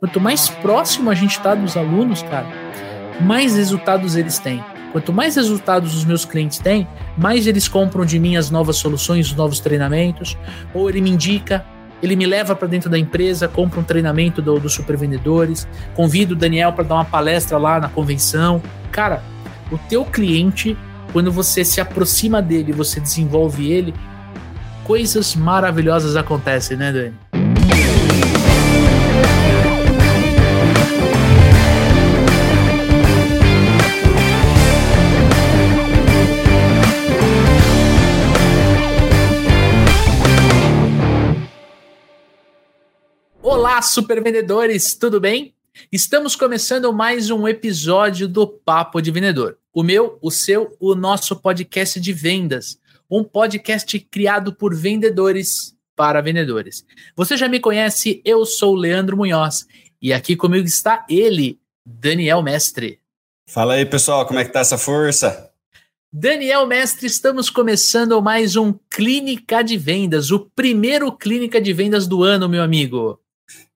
Quanto mais próximo a gente está dos alunos, cara, mais resultados eles têm. Quanto mais resultados os meus clientes têm, mais eles compram de mim as novas soluções, os novos treinamentos, ou ele me indica, ele me leva para dentro da empresa, compra um treinamento do, do Super Vendedores, convido o Daniel para dar uma palestra lá na convenção. Cara, o teu cliente, quando você se aproxima dele, você desenvolve ele, coisas maravilhosas acontecem, né, Dani? Olá, super vendedores, tudo bem? Estamos começando mais um episódio do Papo de Vendedor. O meu, o seu, o nosso podcast de vendas. Um podcast criado por vendedores para vendedores. Você já me conhece, eu sou o Leandro Munhoz e aqui comigo está ele, Daniel Mestre. Fala aí, pessoal, como é que tá essa força? Daniel Mestre, estamos começando mais um Clínica de Vendas, o primeiro Clínica de Vendas do ano, meu amigo.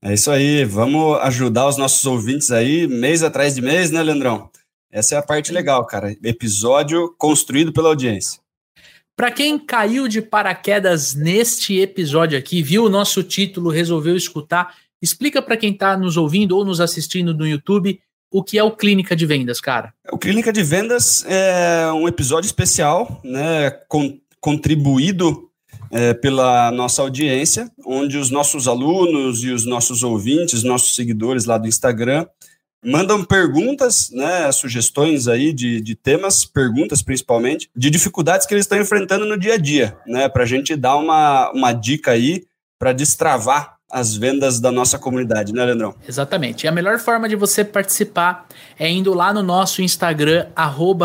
É isso aí, vamos ajudar os nossos ouvintes aí, mês atrás de mês, né, Leandrão? Essa é a parte legal, cara. Episódio construído pela audiência. Para quem caiu de paraquedas neste episódio aqui, viu o nosso título, resolveu escutar, explica para quem está nos ouvindo ou nos assistindo no YouTube o que é o Clínica de Vendas, cara. O Clínica de Vendas é um episódio especial, né, con contribuído é, pela nossa audiência, onde os nossos alunos e os nossos ouvintes, nossos seguidores lá do Instagram, mandam perguntas, né, sugestões aí de, de temas, perguntas principalmente, de dificuldades que eles estão enfrentando no dia a dia, né, para a gente dar uma, uma dica aí para destravar as vendas da nossa comunidade, né, Leandrão? Exatamente. E a melhor forma de você participar é indo lá no nosso Instagram,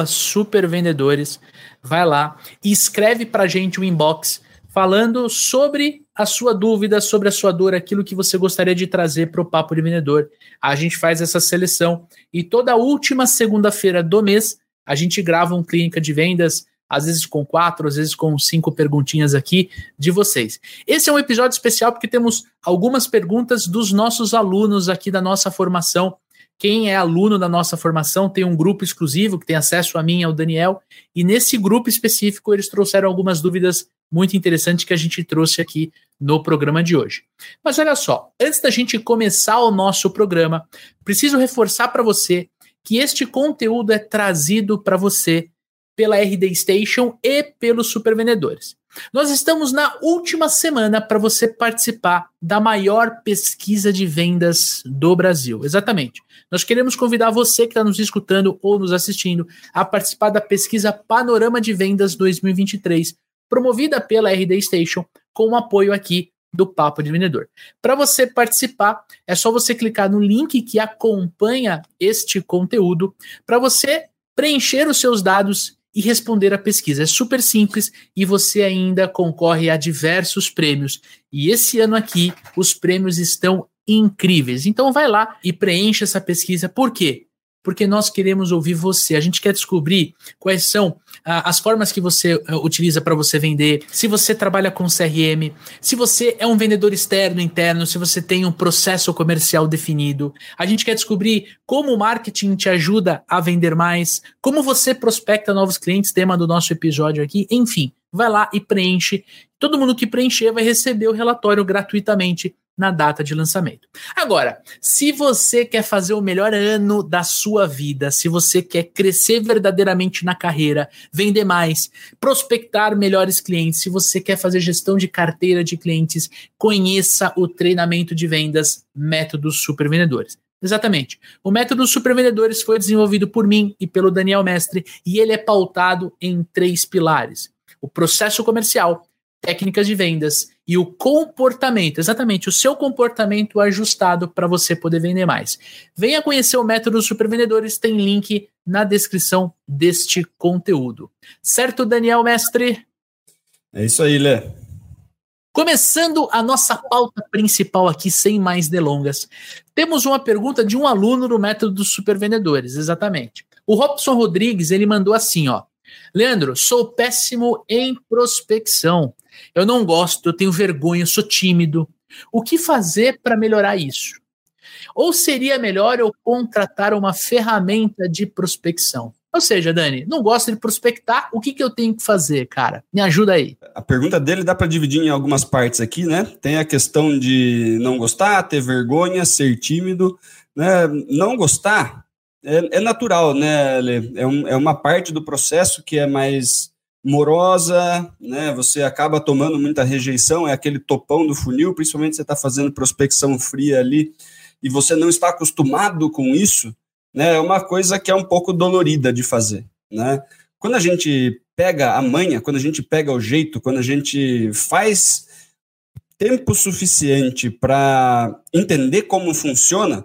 supervendedores, vai lá e escreve para a gente o um inbox falando sobre a sua dúvida, sobre a sua dor, aquilo que você gostaria de trazer para o Papo de Vendedor. A gente faz essa seleção e toda última segunda-feira do mês a gente grava um clínica de vendas, às vezes com quatro, às vezes com cinco perguntinhas aqui de vocês. Esse é um episódio especial porque temos algumas perguntas dos nossos alunos aqui da nossa formação. Quem é aluno da nossa formação tem um grupo exclusivo que tem acesso a mim e ao Daniel, e nesse grupo específico eles trouxeram algumas dúvidas muito interessante que a gente trouxe aqui no programa de hoje. Mas olha só, antes da gente começar o nosso programa, preciso reforçar para você que este conteúdo é trazido para você pela RD Station e pelos supervendedores. Nós estamos na última semana para você participar da maior pesquisa de vendas do Brasil. Exatamente. Nós queremos convidar você que está nos escutando ou nos assistindo a participar da pesquisa Panorama de Vendas 2023, promovida pela RD Station, com o apoio aqui do Papo de Vendedor. Para você participar, é só você clicar no link que acompanha este conteúdo para você preencher os seus dados e responder a pesquisa. É super simples e você ainda concorre a diversos prêmios. E esse ano aqui os prêmios estão incríveis. Então vai lá e preencha essa pesquisa. Por quê? Porque nós queremos ouvir você. A gente quer descobrir quais são ah, as formas que você ah, utiliza para você vender, se você trabalha com CRM, se você é um vendedor externo, interno, se você tem um processo comercial definido. A gente quer descobrir como o marketing te ajuda a vender mais, como você prospecta novos clientes, tema do nosso episódio aqui, enfim. Vai lá e preenche. Todo mundo que preencher vai receber o relatório gratuitamente na data de lançamento. Agora, se você quer fazer o melhor ano da sua vida, se você quer crescer verdadeiramente na carreira, vender mais, prospectar melhores clientes, se você quer fazer gestão de carteira de clientes, conheça o treinamento de vendas Métodos Supervendedores. Exatamente. O método Supervendedores foi desenvolvido por mim e pelo Daniel Mestre e ele é pautado em três pilares: o processo comercial, técnicas de vendas e o comportamento, exatamente, o seu comportamento ajustado para você poder vender mais. Venha conhecer o método Supervendedores, tem link na descrição deste conteúdo. Certo, Daniel Mestre? É isso aí, Lé. Começando a nossa pauta principal aqui, sem mais delongas, temos uma pergunta de um aluno do método dos supervendedores, exatamente. O Robson Rodrigues, ele mandou assim, ó. Leandro, sou péssimo em prospecção. Eu não gosto, eu tenho vergonha, sou tímido. O que fazer para melhorar isso? Ou seria melhor eu contratar uma ferramenta de prospecção? Ou seja, Dani, não gosto de prospectar, o que, que eu tenho que fazer, cara? Me ajuda aí. A pergunta dele dá para dividir em algumas partes aqui, né? Tem a questão de não gostar, ter vergonha, ser tímido, né? Não gostar é, é natural, né, Lê? É, um, é uma parte do processo que é mais morosa, né? Você acaba tomando muita rejeição, é aquele topão do funil, principalmente você está fazendo prospecção fria ali e você não está acostumado com isso, né? É uma coisa que é um pouco dolorida de fazer, né? Quando a gente pega a manha, quando a gente pega o jeito, quando a gente faz tempo suficiente para entender como funciona,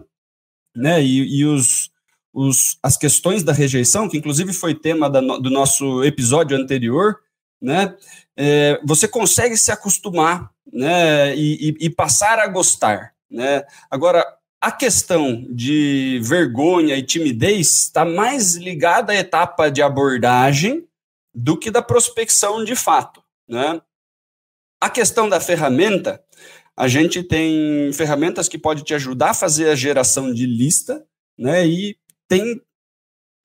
né? E, e os, os, as questões da rejeição, que inclusive foi tema da, do nosso episódio anterior, né? É, você consegue se acostumar, né? E, e, e passar a gostar, né? Agora, a questão de vergonha e timidez está mais ligada à etapa de abordagem do que da prospecção de fato, né? A questão da ferramenta, a gente tem ferramentas que pode te ajudar a fazer a geração de lista, né? E tem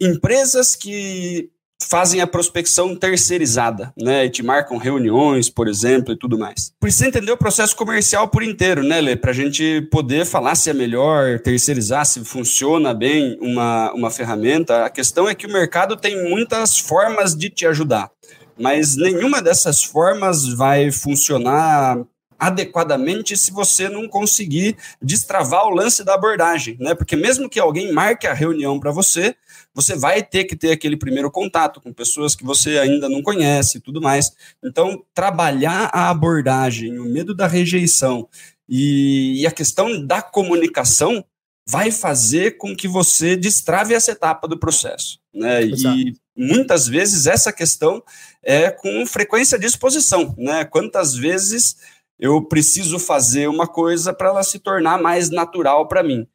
empresas que fazem a prospecção terceirizada, né? E te marcam reuniões, por exemplo, e tudo mais. Precisa entender o processo comercial por inteiro, né, Lê? Para a gente poder falar se é melhor terceirizar, se funciona bem uma, uma ferramenta. A questão é que o mercado tem muitas formas de te ajudar, mas nenhuma dessas formas vai funcionar adequadamente se você não conseguir destravar o lance da abordagem, né? Porque mesmo que alguém marque a reunião para você, você vai ter que ter aquele primeiro contato com pessoas que você ainda não conhece e tudo mais. Então, trabalhar a abordagem, o medo da rejeição e, e a questão da comunicação vai fazer com que você destrave essa etapa do processo, né? Exato. E muitas vezes essa questão é com frequência de exposição, né? Quantas vezes eu preciso fazer uma coisa para ela se tornar mais natural para mim.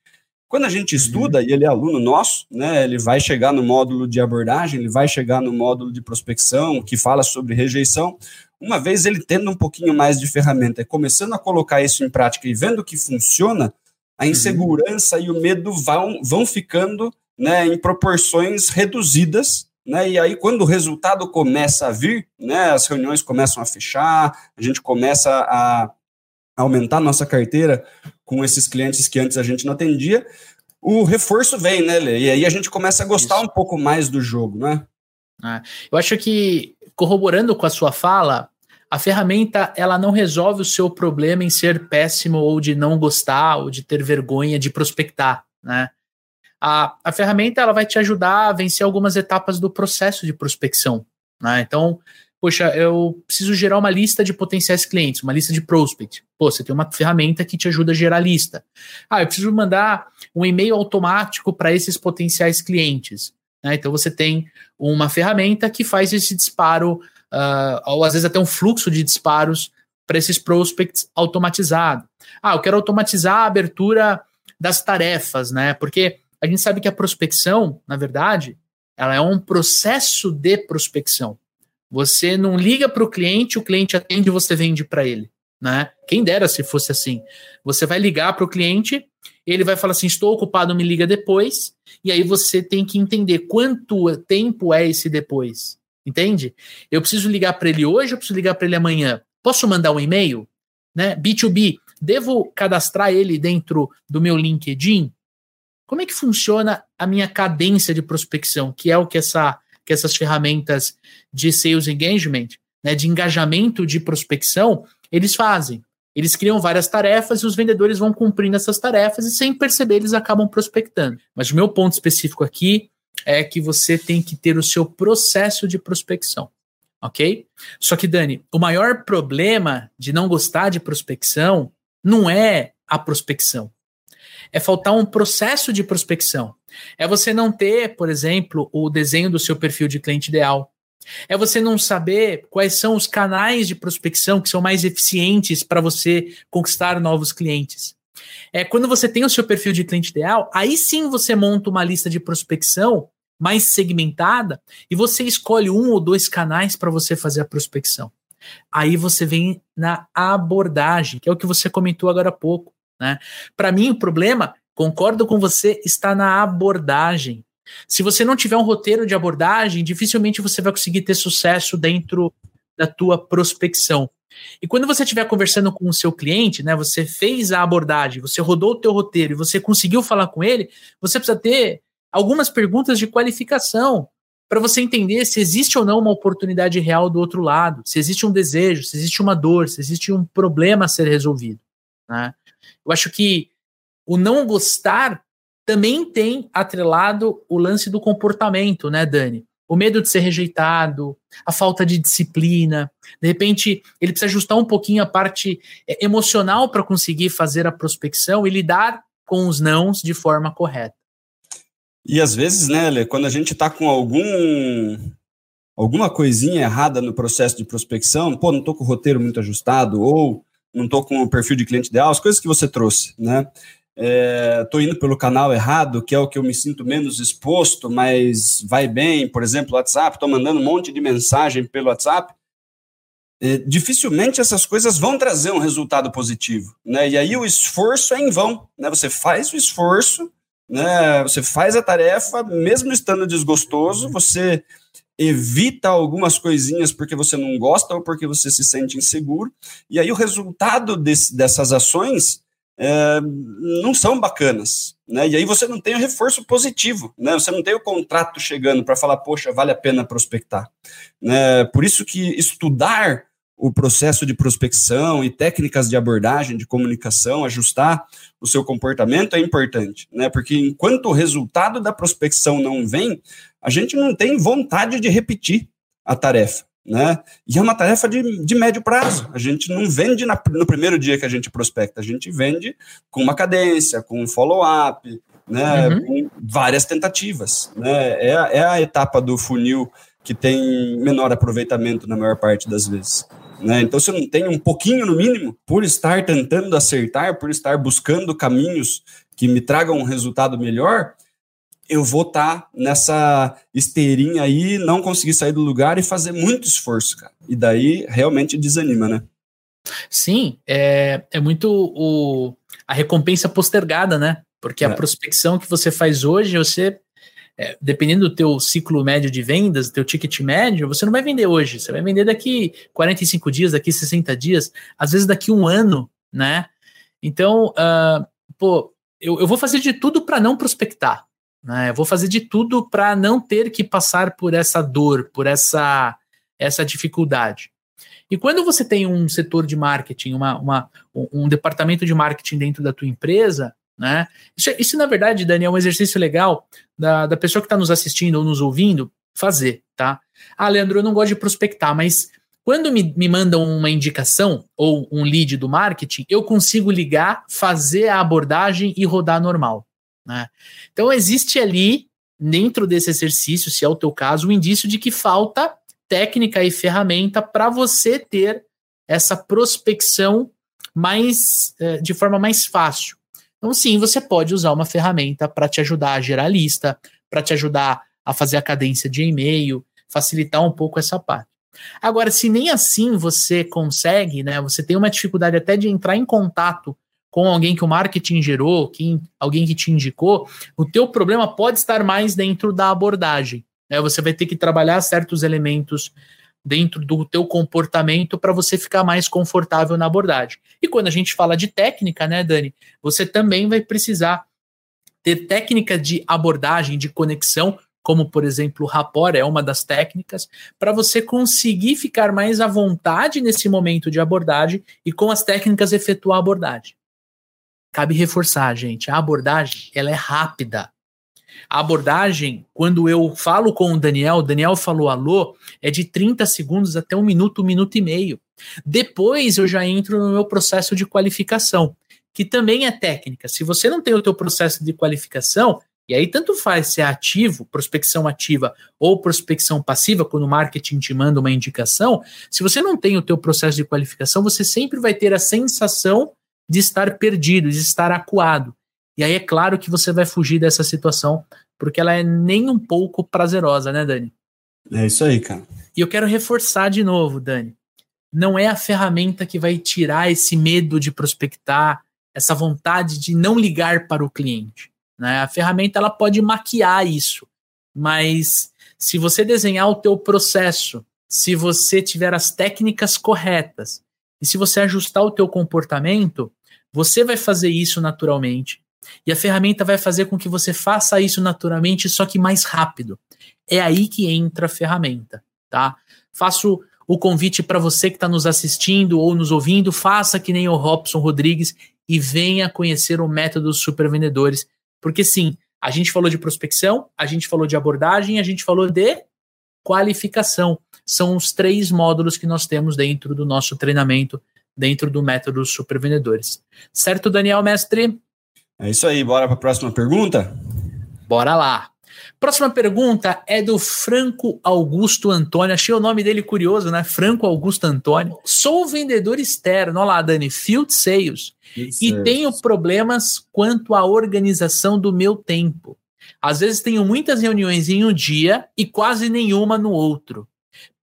Quando a gente uhum. estuda, uhum. e ele é aluno nosso, né, ele vai chegar no módulo de abordagem, ele vai chegar no módulo de prospecção, que fala sobre rejeição. Uma vez ele tendo um pouquinho mais de ferramenta e começando a colocar isso em prática e vendo que funciona, a uhum. insegurança uhum. e o medo vão, vão ficando né, em proporções reduzidas né? E aí, quando o resultado começa a vir, né, as reuniões começam a fechar, a gente começa a aumentar nossa carteira com esses clientes que antes a gente não atendia, o reforço vem, né, Lê? E aí a gente começa a gostar Isso. um pouco mais do jogo, né? É. Eu acho que, corroborando com a sua fala, a ferramenta ela não resolve o seu problema em ser péssimo ou de não gostar ou de ter vergonha de prospectar, né? A, a ferramenta ela vai te ajudar a vencer algumas etapas do processo de prospecção. Né? Então, poxa, eu preciso gerar uma lista de potenciais clientes, uma lista de prospect. Pô, você tem uma ferramenta que te ajuda a gerar lista. Ah, eu preciso mandar um e-mail automático para esses potenciais clientes. Né? Então você tem uma ferramenta que faz esse disparo, uh, ou às vezes até um fluxo de disparos para esses prospects automatizado. Ah, eu quero automatizar a abertura das tarefas, né? Porque a gente sabe que a prospecção, na verdade, ela é um processo de prospecção. Você não liga para o cliente, o cliente atende e você vende para ele. Né? Quem dera se fosse assim. Você vai ligar para o cliente, ele vai falar assim: estou ocupado, me liga depois. E aí você tem que entender quanto tempo é esse depois. Entende? Eu preciso ligar para ele hoje, eu preciso ligar para ele amanhã. Posso mandar um e-mail? Né? B2B, devo cadastrar ele dentro do meu LinkedIn? Como é que funciona a minha cadência de prospecção, que é o que, essa, que essas ferramentas de sales engagement, né, de engajamento de prospecção, eles fazem? Eles criam várias tarefas e os vendedores vão cumprindo essas tarefas e sem perceber eles acabam prospectando. Mas o meu ponto específico aqui é que você tem que ter o seu processo de prospecção, ok? Só que, Dani, o maior problema de não gostar de prospecção não é a prospecção é faltar um processo de prospecção. É você não ter, por exemplo, o desenho do seu perfil de cliente ideal. É você não saber quais são os canais de prospecção que são mais eficientes para você conquistar novos clientes. É quando você tem o seu perfil de cliente ideal, aí sim você monta uma lista de prospecção mais segmentada e você escolhe um ou dois canais para você fazer a prospecção. Aí você vem na abordagem, que é o que você comentou agora há pouco. Né? Para mim, o problema concordo com você, está na abordagem. Se você não tiver um roteiro de abordagem, dificilmente você vai conseguir ter sucesso dentro da tua prospecção. E quando você estiver conversando com o seu cliente, né, você fez a abordagem, você rodou o teu roteiro e você conseguiu falar com ele, você precisa ter algumas perguntas de qualificação para você entender se existe ou não uma oportunidade real do outro lado, se existe um desejo, se existe uma dor, se existe um problema a ser resolvido. Né? Eu acho que o não gostar também tem atrelado o lance do comportamento, né, Dani? O medo de ser rejeitado, a falta de disciplina. De repente, ele precisa ajustar um pouquinho a parte é, emocional para conseguir fazer a prospecção e lidar com os nãos de forma correta. E às vezes, né, Lê, quando a gente está com algum alguma coisinha errada no processo de prospecção, pô, não estou com o roteiro muito ajustado, ou não estou com o perfil de cliente ideal, as coisas que você trouxe, né? estou é, indo pelo canal errado, que é o que eu me sinto menos exposto, mas vai bem, por exemplo, WhatsApp, estou mandando um monte de mensagem pelo WhatsApp, é, dificilmente essas coisas vão trazer um resultado positivo, né? E aí o esforço é em vão, né? Você faz o esforço, né? Você faz a tarefa, mesmo estando desgostoso, você evita algumas coisinhas porque você não gosta ou porque você se sente inseguro, e aí o resultado desse, dessas ações é, não são bacanas. Né? E aí você não tem o reforço positivo, né? você não tem o contrato chegando para falar, poxa, vale a pena prospectar. Né? Por isso que estudar o processo de prospecção e técnicas de abordagem, de comunicação, ajustar o seu comportamento é importante, né? Porque enquanto o resultado da prospecção não vem, a gente não tem vontade de repetir a tarefa né? E é uma tarefa de, de médio prazo. A gente não vende na, no primeiro dia que a gente prospecta, a gente vende com uma cadência, com um follow-up, né? Uhum. Com várias tentativas, né? É, é a etapa do funil que tem menor aproveitamento na maior parte das vezes. Né? Então, se eu não tenho um pouquinho no mínimo, por estar tentando acertar, por estar buscando caminhos que me tragam um resultado melhor, eu vou estar tá nessa esteirinha aí, não conseguir sair do lugar e fazer muito esforço, cara. E daí realmente desanima, né? Sim, é, é muito o, a recompensa postergada, né? Porque é. a prospecção que você faz hoje, você, é, dependendo do teu ciclo médio de vendas, teu ticket médio, você não vai vender hoje, você vai vender daqui 45 dias, daqui 60 dias, às vezes daqui um ano, né? Então, uh, pô, eu, eu vou fazer de tudo para não prospectar, né? Eu vou fazer de tudo para não ter que passar por essa dor, por essa, essa dificuldade. E quando você tem um setor de marketing, uma, uma, um departamento de marketing dentro da tua empresa, né? Isso, isso, na verdade, Daniel, é um exercício legal da, da pessoa que está nos assistindo ou nos ouvindo fazer, tá? Ah, Leandro, eu não gosto de prospectar, mas quando me, me mandam uma indicação ou um lead do marketing, eu consigo ligar, fazer a abordagem e rodar normal. Né? Então, existe ali, dentro desse exercício, se é o teu caso, o um indício de que falta técnica e ferramenta para você ter essa prospecção mais eh, de forma mais fácil. Então, sim, você pode usar uma ferramenta para te ajudar a gerar lista, para te ajudar a fazer a cadência de e-mail, facilitar um pouco essa parte. Agora, se nem assim você consegue, né? Você tem uma dificuldade até de entrar em contato com alguém que o marketing gerou, quem, alguém que te indicou, o teu problema pode estar mais dentro da abordagem. Né? Você vai ter que trabalhar certos elementos dentro do teu comportamento para você ficar mais confortável na abordagem. E quando a gente fala de técnica, né, Dani, você também vai precisar ter técnica de abordagem, de conexão, como por exemplo o rapport é uma das técnicas, para você conseguir ficar mais à vontade nesse momento de abordagem e com as técnicas efetuar a abordagem cabe reforçar, gente, a abordagem ela é rápida. A abordagem, quando eu falo com o Daniel, o Daniel falou alô, é de 30 segundos até um minuto, um minuto e meio. Depois eu já entro no meu processo de qualificação, que também é técnica. Se você não tem o teu processo de qualificação, e aí tanto faz se é ativo, prospecção ativa ou prospecção passiva, quando o marketing te manda uma indicação, se você não tem o teu processo de qualificação, você sempre vai ter a sensação de estar perdido, de estar acuado. E aí é claro que você vai fugir dessa situação, porque ela é nem um pouco prazerosa, né, Dani? É isso aí, cara. E eu quero reforçar de novo, Dani. Não é a ferramenta que vai tirar esse medo de prospectar, essa vontade de não ligar para o cliente. Né? A ferramenta ela pode maquiar isso, mas se você desenhar o teu processo, se você tiver as técnicas corretas e se você ajustar o teu comportamento, você vai fazer isso naturalmente. E a ferramenta vai fazer com que você faça isso naturalmente, só que mais rápido. É aí que entra a ferramenta, tá? Faço o convite para você que está nos assistindo ou nos ouvindo, faça que nem o Robson Rodrigues e venha conhecer o método Super Vendedores, porque sim, a gente falou de prospecção, a gente falou de abordagem, a gente falou de qualificação. São os três módulos que nós temos dentro do nosso treinamento, dentro do método Super Vendedores. Certo, Daniel Mestre? É isso aí, bora para a próxima pergunta? Bora lá. Próxima pergunta é do Franco Augusto Antônio. Achei o nome dele curioso, né? Franco Augusto Antônio. Sou vendedor externo, olha lá, Dani, Field Sales. e tenho problemas quanto à organização do meu tempo. Às vezes tenho muitas reuniões em um dia e quase nenhuma no outro.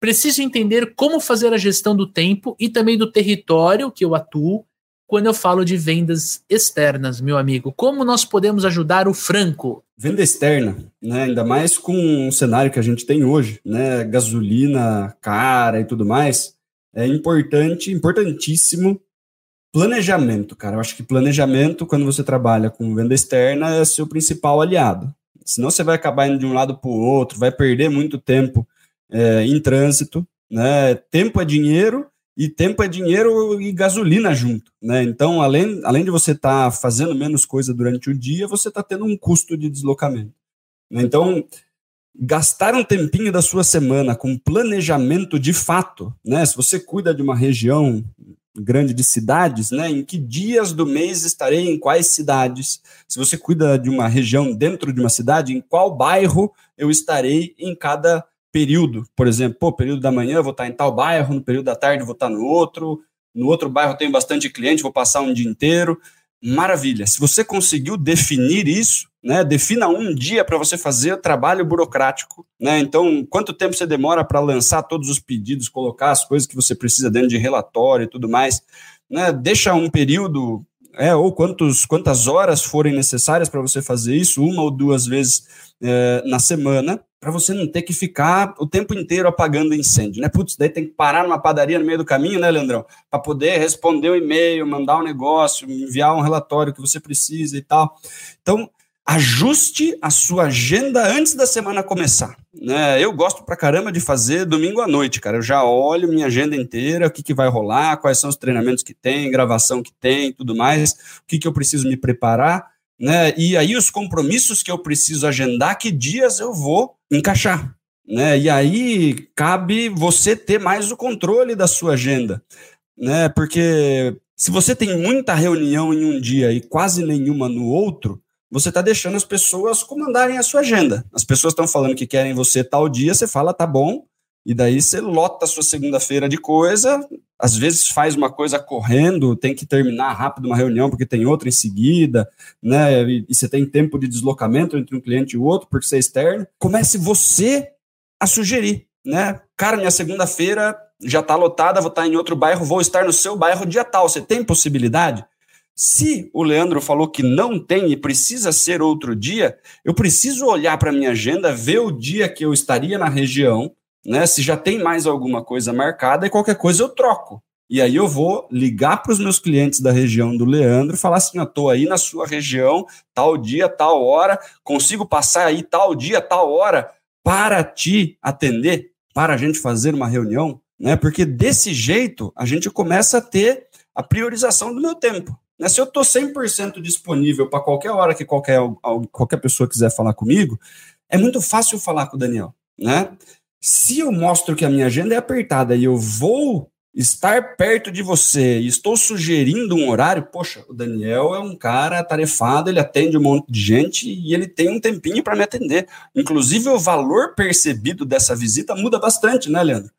Preciso entender como fazer a gestão do tempo e também do território que eu atuo quando eu falo de vendas externas, meu amigo. Como nós podemos ajudar o Franco? Venda externa, né? Ainda mais com o cenário que a gente tem hoje, né? Gasolina cara e tudo mais. É importante, importantíssimo planejamento, cara. Eu acho que planejamento, quando você trabalha com venda externa, é seu principal aliado. Senão você vai acabar indo de um lado para o outro, vai perder muito tempo é, em trânsito, né? Tempo é dinheiro e tempo é dinheiro e gasolina junto, né? Então, além, além de você estar tá fazendo menos coisa durante o dia, você está tendo um custo de deslocamento. Né? Então, gastar um tempinho da sua semana com planejamento de fato, né? Se você cuida de uma região grande de cidades, né? Em que dias do mês estarei em quais cidades? Se você cuida de uma região dentro de uma cidade, em qual bairro eu estarei em cada período, por exemplo, pô, período da manhã vou estar em tal bairro, no período da tarde vou estar no outro, no outro bairro tenho bastante cliente, vou passar um dia inteiro. Maravilha. Se você conseguiu definir isso, né, defina um dia para você fazer trabalho burocrático, né? Então, quanto tempo você demora para lançar todos os pedidos, colocar as coisas que você precisa dentro de relatório e tudo mais, né? Deixa um período é, ou quantos, quantas horas forem necessárias para você fazer isso, uma ou duas vezes é, na semana, para você não ter que ficar o tempo inteiro apagando incêndio, né? Putz, daí tem que parar numa padaria no meio do caminho, né, Leandrão? Para poder responder o um e-mail, mandar um negócio, enviar um relatório que você precisa e tal. Então, ajuste a sua agenda antes da semana começar. Né? Eu gosto pra caramba de fazer domingo à noite, cara. Eu já olho minha agenda inteira, o que, que vai rolar, quais são os treinamentos que tem, gravação que tem, tudo mais, o que, que eu preciso me preparar né? E aí os compromissos que eu preciso agendar, que dias eu vou encaixar, né? E aí cabe você ter mais o controle da sua agenda, né? Porque se você tem muita reunião em um dia e quase nenhuma no outro, você está deixando as pessoas comandarem a sua agenda. As pessoas estão falando que querem você tal dia, você fala, tá bom, e daí você lota a sua segunda-feira de coisa, às vezes faz uma coisa correndo, tem que terminar rápido uma reunião porque tem outra em seguida, né? E, e você tem tempo de deslocamento entre um cliente e outro porque você é externo. Comece você a sugerir, né? Cara, minha segunda-feira já está lotada, vou estar tá em outro bairro, vou estar no seu bairro dia tal. Você tem possibilidade? Se o Leandro falou que não tem e precisa ser outro dia, eu preciso olhar para minha agenda, ver o dia que eu estaria na região, né? Se já tem mais alguma coisa marcada e qualquer coisa eu troco. E aí eu vou ligar para os meus clientes da região do Leandro e falar assim: eu estou aí na sua região, tal dia, tal hora, consigo passar aí tal dia, tal hora para te atender, para a gente fazer uma reunião, né? Porque desse jeito a gente começa a ter a priorização do meu tempo. Né? Se eu estou 100% disponível para qualquer hora que qualquer, qualquer pessoa quiser falar comigo, é muito fácil falar com o Daniel, né? Se eu mostro que a minha agenda é apertada e eu vou estar perto de você e estou sugerindo um horário, poxa, o Daniel é um cara atarefado, ele atende um monte de gente e ele tem um tempinho para me atender. Inclusive, o valor percebido dessa visita muda bastante, né, Leandro?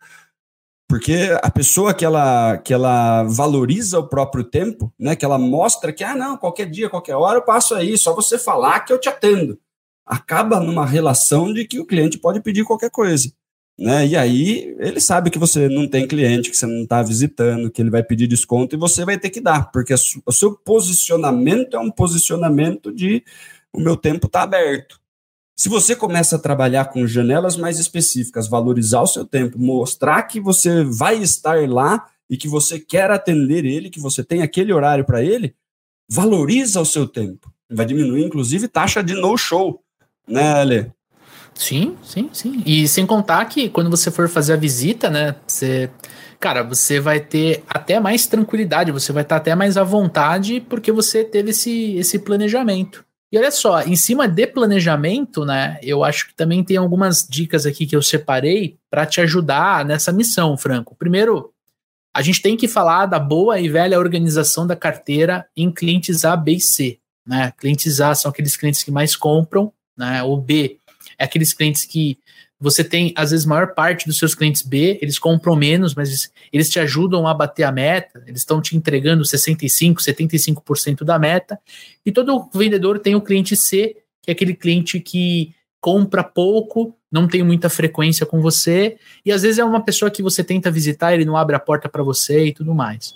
Porque a pessoa que ela, que ela valoriza o próprio tempo, né, que ela mostra que, ah, não, qualquer dia, qualquer hora eu passo aí, só você falar que eu te atendo. Acaba numa relação de que o cliente pode pedir qualquer coisa. Né? E aí ele sabe que você não tem cliente, que você não está visitando, que ele vai pedir desconto e você vai ter que dar, porque o seu posicionamento é um posicionamento de o meu tempo está aberto. Se você começa a trabalhar com janelas mais específicas, valorizar o seu tempo, mostrar que você vai estar lá e que você quer atender ele, que você tem aquele horário para ele, valoriza o seu tempo. Vai diminuir, inclusive, taxa de no-show, né, Ale? Sim, sim, sim. E sem contar que quando você for fazer a visita, né, você, cara, você vai ter até mais tranquilidade, você vai estar até mais à vontade porque você teve esse, esse planejamento. E olha só, em cima de planejamento, né, eu acho que também tem algumas dicas aqui que eu separei para te ajudar nessa missão, Franco. Primeiro, a gente tem que falar da boa e velha organização da carteira em clientes A, B e C. Né? Clientes A são aqueles clientes que mais compram, né? O B é aqueles clientes que você tem, às vezes, maior parte dos seus clientes B, eles compram menos, mas eles te ajudam a bater a meta, eles estão te entregando 65%, 75% da meta. E todo vendedor tem o cliente C, que é aquele cliente que compra pouco, não tem muita frequência com você, e às vezes é uma pessoa que você tenta visitar, ele não abre a porta para você e tudo mais.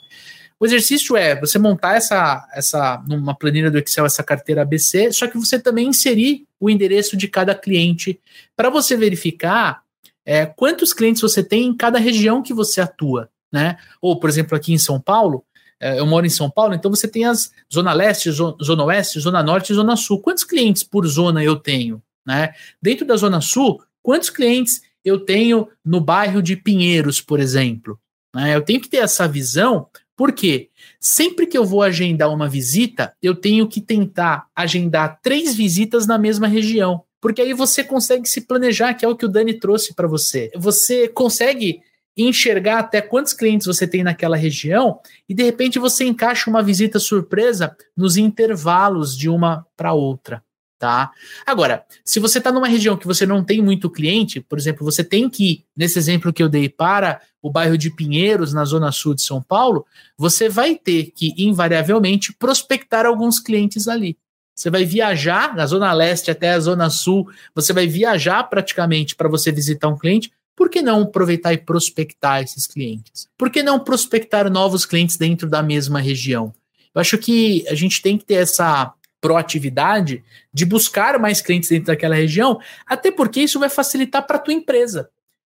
O exercício é você montar essa, essa numa planilha do Excel essa carteira ABC, só que você também inserir o endereço de cada cliente para você verificar é, quantos clientes você tem em cada região que você atua, né? Ou, por exemplo, aqui em São Paulo, é, eu moro em São Paulo, então você tem as Zona Leste, Zona Oeste, Zona Norte e Zona Sul. Quantos clientes por zona eu tenho, né? Dentro da Zona Sul, quantos clientes eu tenho no bairro de Pinheiros, por exemplo? Né? Eu tenho que ter essa visão por quê? Sempre que eu vou agendar uma visita, eu tenho que tentar agendar três visitas na mesma região. Porque aí você consegue se planejar, que é o que o Dani trouxe para você. Você consegue enxergar até quantos clientes você tem naquela região e de repente você encaixa uma visita surpresa nos intervalos de uma para outra tá? Agora, se você está numa região que você não tem muito cliente, por exemplo, você tem que ir, nesse exemplo que eu dei, para o bairro de Pinheiros, na zona sul de São Paulo, você vai ter que, invariavelmente, prospectar alguns clientes ali. Você vai viajar na zona leste até a zona sul, você vai viajar praticamente para você visitar um cliente. Por que não aproveitar e prospectar esses clientes? Por que não prospectar novos clientes dentro da mesma região? Eu acho que a gente tem que ter essa proatividade de buscar mais clientes dentro daquela região, até porque isso vai facilitar para a tua empresa.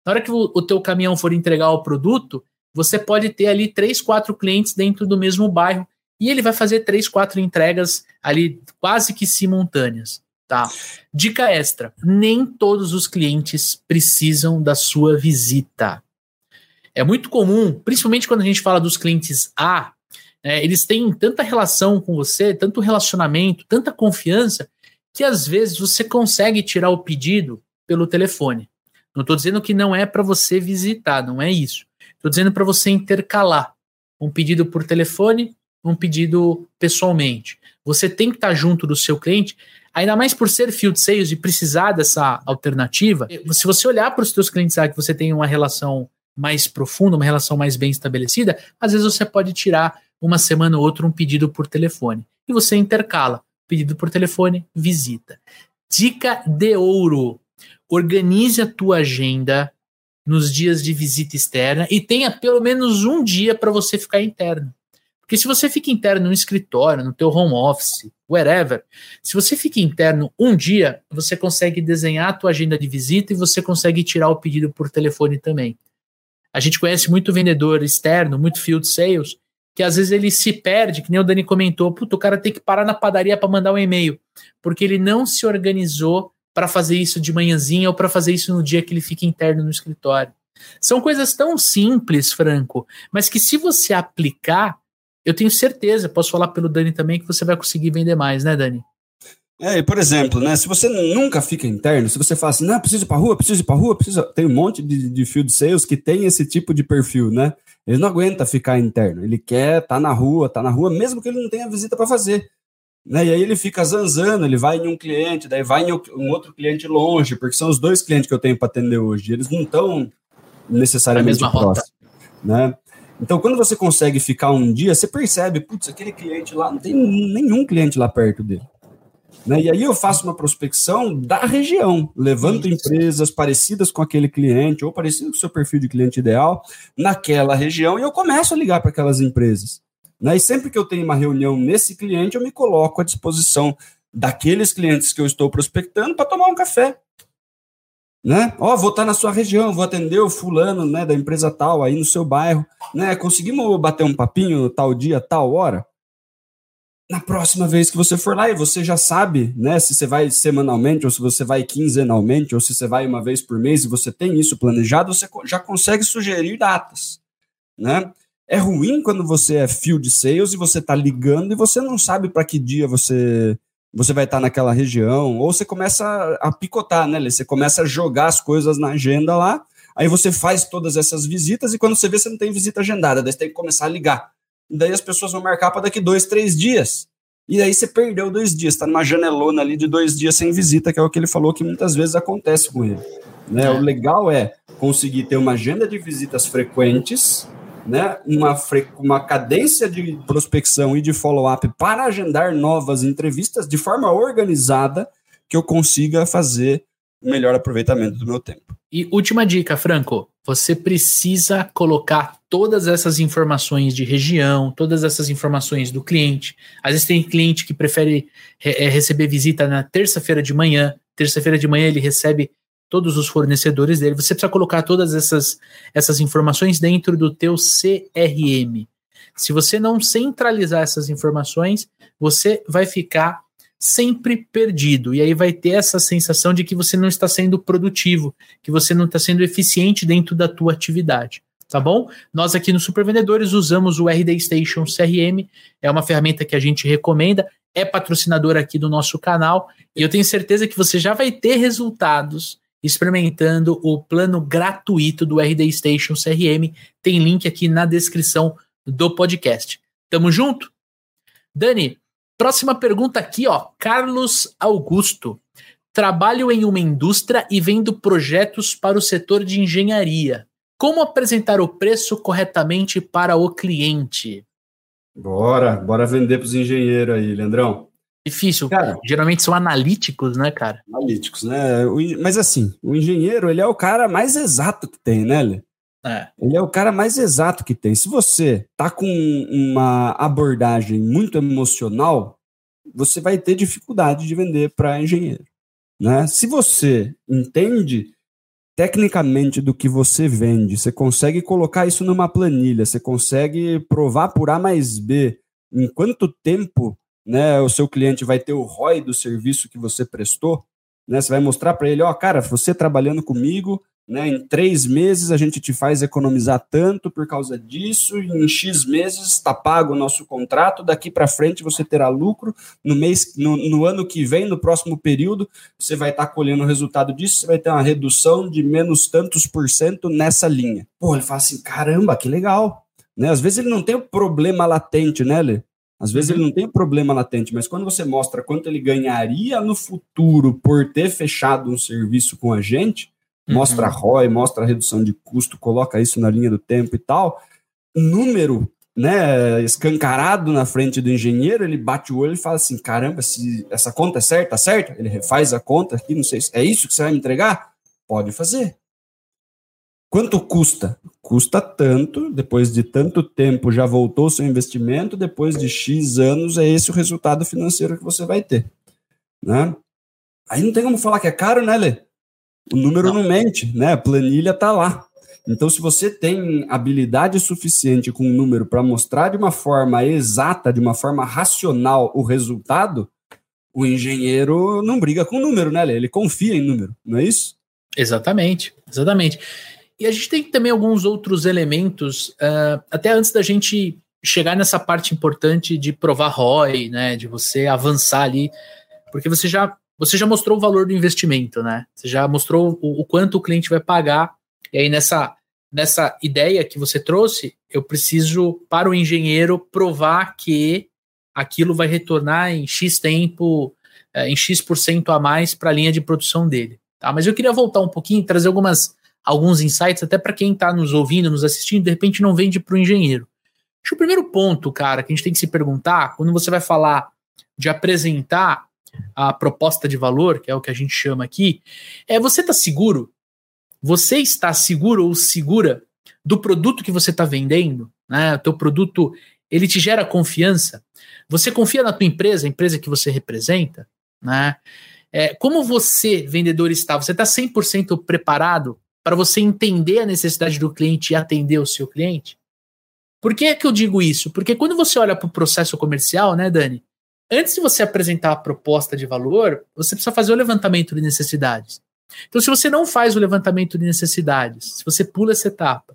Na hora que o, o teu caminhão for entregar o produto, você pode ter ali três, quatro clientes dentro do mesmo bairro e ele vai fazer três, quatro entregas ali quase que simultâneas. Tá. Dica extra: nem todos os clientes precisam da sua visita. É muito comum, principalmente quando a gente fala dos clientes A, é, eles têm tanta relação com você, tanto relacionamento, tanta confiança, que às vezes você consegue tirar o pedido pelo telefone. Não estou dizendo que não é para você visitar, não é isso. Estou dizendo para você intercalar um pedido por telefone, um pedido pessoalmente. Você tem que estar tá junto do seu cliente, ainda mais por ser field sales e precisar dessa alternativa. Se você olhar para os seus clientes, sabe que você tem uma relação mais profunda, uma relação mais bem estabelecida, às vezes você pode tirar uma semana ou outra um pedido por telefone. E você intercala pedido por telefone, visita. Dica de ouro: organize a tua agenda nos dias de visita externa e tenha pelo menos um dia para você ficar interno. Porque se você fica interno no escritório, no teu home office, wherever, se você fica interno um dia, você consegue desenhar a tua agenda de visita e você consegue tirar o pedido por telefone também. A gente conhece muito vendedor externo, muito field sales, que às vezes ele se perde, que nem o Dani comentou, puto, o cara tem que parar na padaria para mandar um e-mail, porque ele não se organizou para fazer isso de manhãzinha ou para fazer isso no dia que ele fica interno no escritório. São coisas tão simples, Franco, mas que se você aplicar, eu tenho certeza, posso falar pelo Dani também, que você vai conseguir vender mais, né, Dani? É, por exemplo, né, se você nunca fica interno, se você fala assim, não, preciso ir para rua, preciso ir para rua, preciso... tem um monte de, de field sales que tem esse tipo de perfil, né? Ele não aguenta ficar interno. Ele quer estar tá na rua, tá na rua, mesmo que ele não tenha visita para fazer. Né? E aí ele fica zanzando, ele vai em um cliente, daí vai em um outro cliente longe, porque são os dois clientes que eu tenho para atender hoje. Eles não estão necessariamente próximos. Né? Então, quando você consegue ficar um dia, você percebe, putz, aquele cliente lá, não tem nenhum cliente lá perto dele. Né? E aí eu faço uma prospecção da região, levanto empresas parecidas com aquele cliente ou parecido com o seu perfil de cliente ideal naquela região e eu começo a ligar para aquelas empresas. Né? E sempre que eu tenho uma reunião nesse cliente, eu me coloco à disposição daqueles clientes que eu estou prospectando para tomar um café. Né? Ó, oh, vou estar na sua região, vou atender o fulano, né, da empresa tal aí no seu bairro, né? Conseguimos bater um papinho tal dia, tal hora? Na próxima vez que você for lá e você já sabe, né, se você vai semanalmente ou se você vai quinzenalmente ou se você vai uma vez por mês e você tem isso planejado, você já consegue sugerir datas, né? É ruim quando você é field sales e você está ligando e você não sabe para que dia você você vai estar tá naquela região, ou você começa a picotar, né? Você começa a jogar as coisas na agenda lá, aí você faz todas essas visitas e quando você vê você não tem visita agendada, daí você tem que começar a ligar daí as pessoas vão marcar para daqui dois, três dias. E aí você perdeu dois dias, está numa janelona ali de dois dias sem visita, que é o que ele falou que muitas vezes acontece com ele. Né? É. O legal é conseguir ter uma agenda de visitas frequentes, né? uma, fre uma cadência de prospecção e de follow-up para agendar novas entrevistas de forma organizada que eu consiga fazer o melhor aproveitamento do meu tempo. E última dica, Franco, você precisa colocar todas essas informações de região, todas essas informações do cliente. Às vezes tem cliente que prefere é, receber visita na terça-feira de manhã. Terça-feira de manhã ele recebe todos os fornecedores dele. Você precisa colocar todas essas, essas informações dentro do teu CRM. Se você não centralizar essas informações, você vai ficar sempre perdido. E aí vai ter essa sensação de que você não está sendo produtivo, que você não está sendo eficiente dentro da tua atividade. Tá bom? Nós aqui no Super Vendedores usamos o RD Station CRM, é uma ferramenta que a gente recomenda, é patrocinador aqui do nosso canal, e eu tenho certeza que você já vai ter resultados experimentando o plano gratuito do RD Station CRM. Tem link aqui na descrição do podcast. Tamo junto? Dani, Próxima pergunta aqui, ó. Carlos Augusto. Trabalho em uma indústria e vendo projetos para o setor de engenharia. Como apresentar o preço corretamente para o cliente? Bora, bora vender para os engenheiros aí, Leandrão. Difícil, cara. Geralmente são analíticos, né, cara? Analíticos, né? Mas assim, o engenheiro, ele é o cara mais exato que tem, né, Lê? É. Ele é o cara mais exato que tem. Se você tá com uma abordagem muito emocional, você vai ter dificuldade de vender para engenheiro. Né? Se você entende tecnicamente do que você vende, você consegue colocar isso numa planilha, você consegue provar por A mais B em quanto tempo né, o seu cliente vai ter o ROI do serviço que você prestou, né? Você vai mostrar para ele, ó, cara, você trabalhando comigo, né? Em três meses a gente te faz economizar tanto por causa disso, em X meses está pago o nosso contrato, daqui para frente você terá lucro, no mês, no, no, ano que vem, no próximo período, você vai estar tá colhendo o resultado disso, você vai ter uma redução de menos tantos por cento nessa linha. Pô, ele fala assim, caramba, que legal. Né? Às vezes ele não tem o problema latente, né, Lê? Às vezes uhum. ele não tem problema latente, mas quando você mostra quanto ele ganharia no futuro por ter fechado um serviço com a gente, mostra uhum. ROI, mostra a redução de custo, coloca isso na linha do tempo e tal. número né, escancarado na frente do engenheiro, ele bate o olho e fala assim: caramba, se essa conta é certa, tá certo? Ele refaz a conta aqui, não sei, é isso que você vai me entregar? Pode fazer. Quanto custa? Custa tanto, depois de tanto tempo já voltou seu investimento, depois de X anos é esse o resultado financeiro que você vai ter. Né? Aí não tem como falar que é caro, né, Lê? O número não, não mente, né? A planilha está lá. Então, se você tem habilidade suficiente com o número para mostrar de uma forma exata, de uma forma racional o resultado, o engenheiro não briga com o número, né? Ele confia em número, não é isso? Exatamente, exatamente. E a gente tem também alguns outros elementos, uh, até antes da gente chegar nessa parte importante de provar ROI, né? De você avançar ali, porque você já você já mostrou o valor do investimento, né? Você já mostrou o, o quanto o cliente vai pagar. E aí, nessa, nessa ideia que você trouxe, eu preciso, para o engenheiro, provar que aquilo vai retornar em X tempo, é, em X% a mais para a linha de produção dele. Tá? Mas eu queria voltar um pouquinho, trazer algumas, alguns insights, até para quem está nos ouvindo, nos assistindo, de repente não vende para o engenheiro. Acho que o primeiro ponto, cara, que a gente tem que se perguntar, quando você vai falar de apresentar a proposta de valor, que é o que a gente chama aqui, é você está seguro? Você está seguro ou segura do produto que você está vendendo? Né? O teu produto, ele te gera confiança? Você confia na tua empresa, a empresa que você representa? Né? É, como você, vendedor, está? Você está 100% preparado para você entender a necessidade do cliente e atender o seu cliente? Por que é que eu digo isso? Porque quando você olha para o processo comercial, né, Dani? Antes de você apresentar a proposta de valor, você precisa fazer o levantamento de necessidades. Então, se você não faz o levantamento de necessidades, se você pula essa etapa,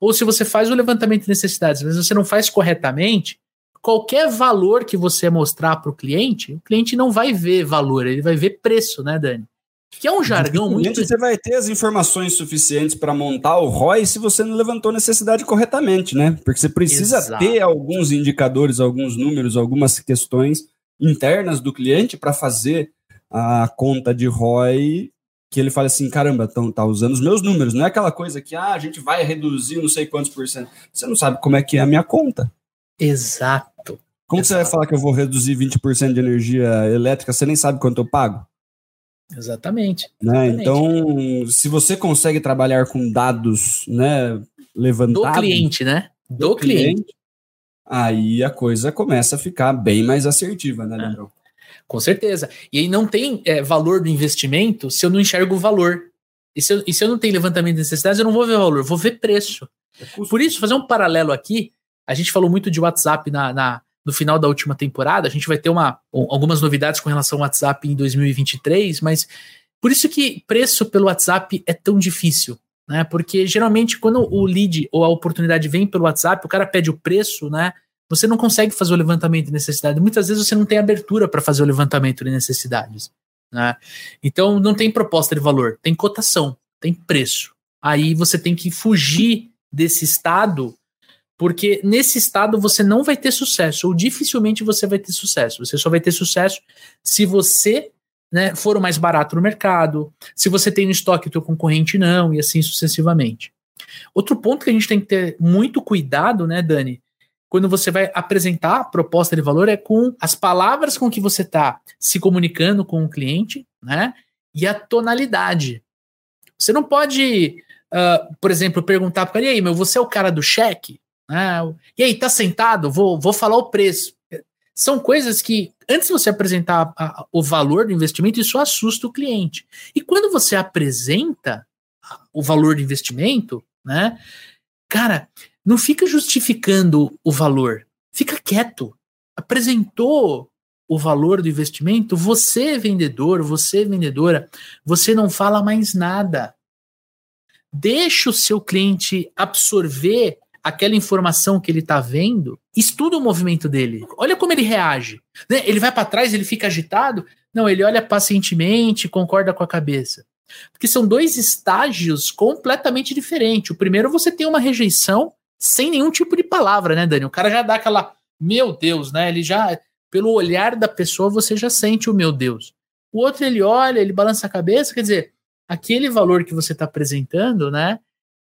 ou se você faz o levantamento de necessidades, mas você não faz corretamente, qualquer valor que você mostrar para o cliente, o cliente não vai ver valor, ele vai ver preço, né, Dani? Que é um jargão muito. Você vai ter as informações suficientes para montar o ROI se você não levantou necessidade corretamente, né? Porque você precisa Exato. ter alguns indicadores, alguns números, algumas questões internas do cliente para fazer a conta de ROI que ele fala assim, caramba, então tá usando os meus números, não é aquela coisa que ah, a gente vai reduzir não sei quantos por cento. Você não sabe como é que é a minha conta. Exato. Como Exato. você vai falar que eu vou reduzir 20% de energia elétrica, você nem sabe quanto eu pago? Exatamente. Né? Então, se você consegue trabalhar com dados né, levantados... Do cliente, né? Do, do cliente, cliente, Aí a coisa começa a ficar bem mais assertiva, né, é. Com certeza. E aí não tem é, valor do investimento se eu não enxergo o valor. E se, eu, e se eu não tenho levantamento de necessidades, eu não vou ver valor, vou ver preço. É Por isso, fazer um paralelo aqui, a gente falou muito de WhatsApp na, na no final da última temporada. A gente vai ter uma, algumas novidades com relação ao WhatsApp em 2023, mas por isso que preço pelo WhatsApp é tão difícil. Né? Porque geralmente, quando o lead ou a oportunidade vem pelo WhatsApp, o cara pede o preço, né? Você não consegue fazer o levantamento de necessidade. Muitas vezes você não tem abertura para fazer o levantamento de necessidades. Né? Então não tem proposta de valor, tem cotação, tem preço. Aí você tem que fugir desse estado porque nesse estado você não vai ter sucesso, ou dificilmente você vai ter sucesso. Você só vai ter sucesso se você né, for o mais barato no mercado, se você tem no estoque o teu concorrente não, e assim sucessivamente. Outro ponto que a gente tem que ter muito cuidado, né, Dani, quando você vai apresentar a proposta de valor é com as palavras com que você está se comunicando com o cliente, né, e a tonalidade. Você não pode, uh, por exemplo, perguntar para ele, aí, meu, você é o cara do cheque? Ah, e aí, tá sentado? Vou, vou falar o preço. São coisas que, antes de você apresentar a, a, o valor do investimento, isso assusta o cliente. E quando você apresenta o valor do investimento, né? Cara, não fica justificando o valor. Fica quieto. Apresentou o valor do investimento, você vendedor, você vendedora, você não fala mais nada. Deixa o seu cliente absorver aquela informação que ele está vendo, estuda o movimento dele. Olha como ele reage. Né? Ele vai para trás, ele fica agitado. Não, ele olha pacientemente, concorda com a cabeça. Porque são dois estágios completamente diferentes. O primeiro, você tem uma rejeição sem nenhum tipo de palavra, né, Dani? O cara já dá aquela, meu Deus, né? Ele já, pelo olhar da pessoa, você já sente o meu Deus. O outro, ele olha, ele balança a cabeça, quer dizer, aquele valor que você está apresentando, né?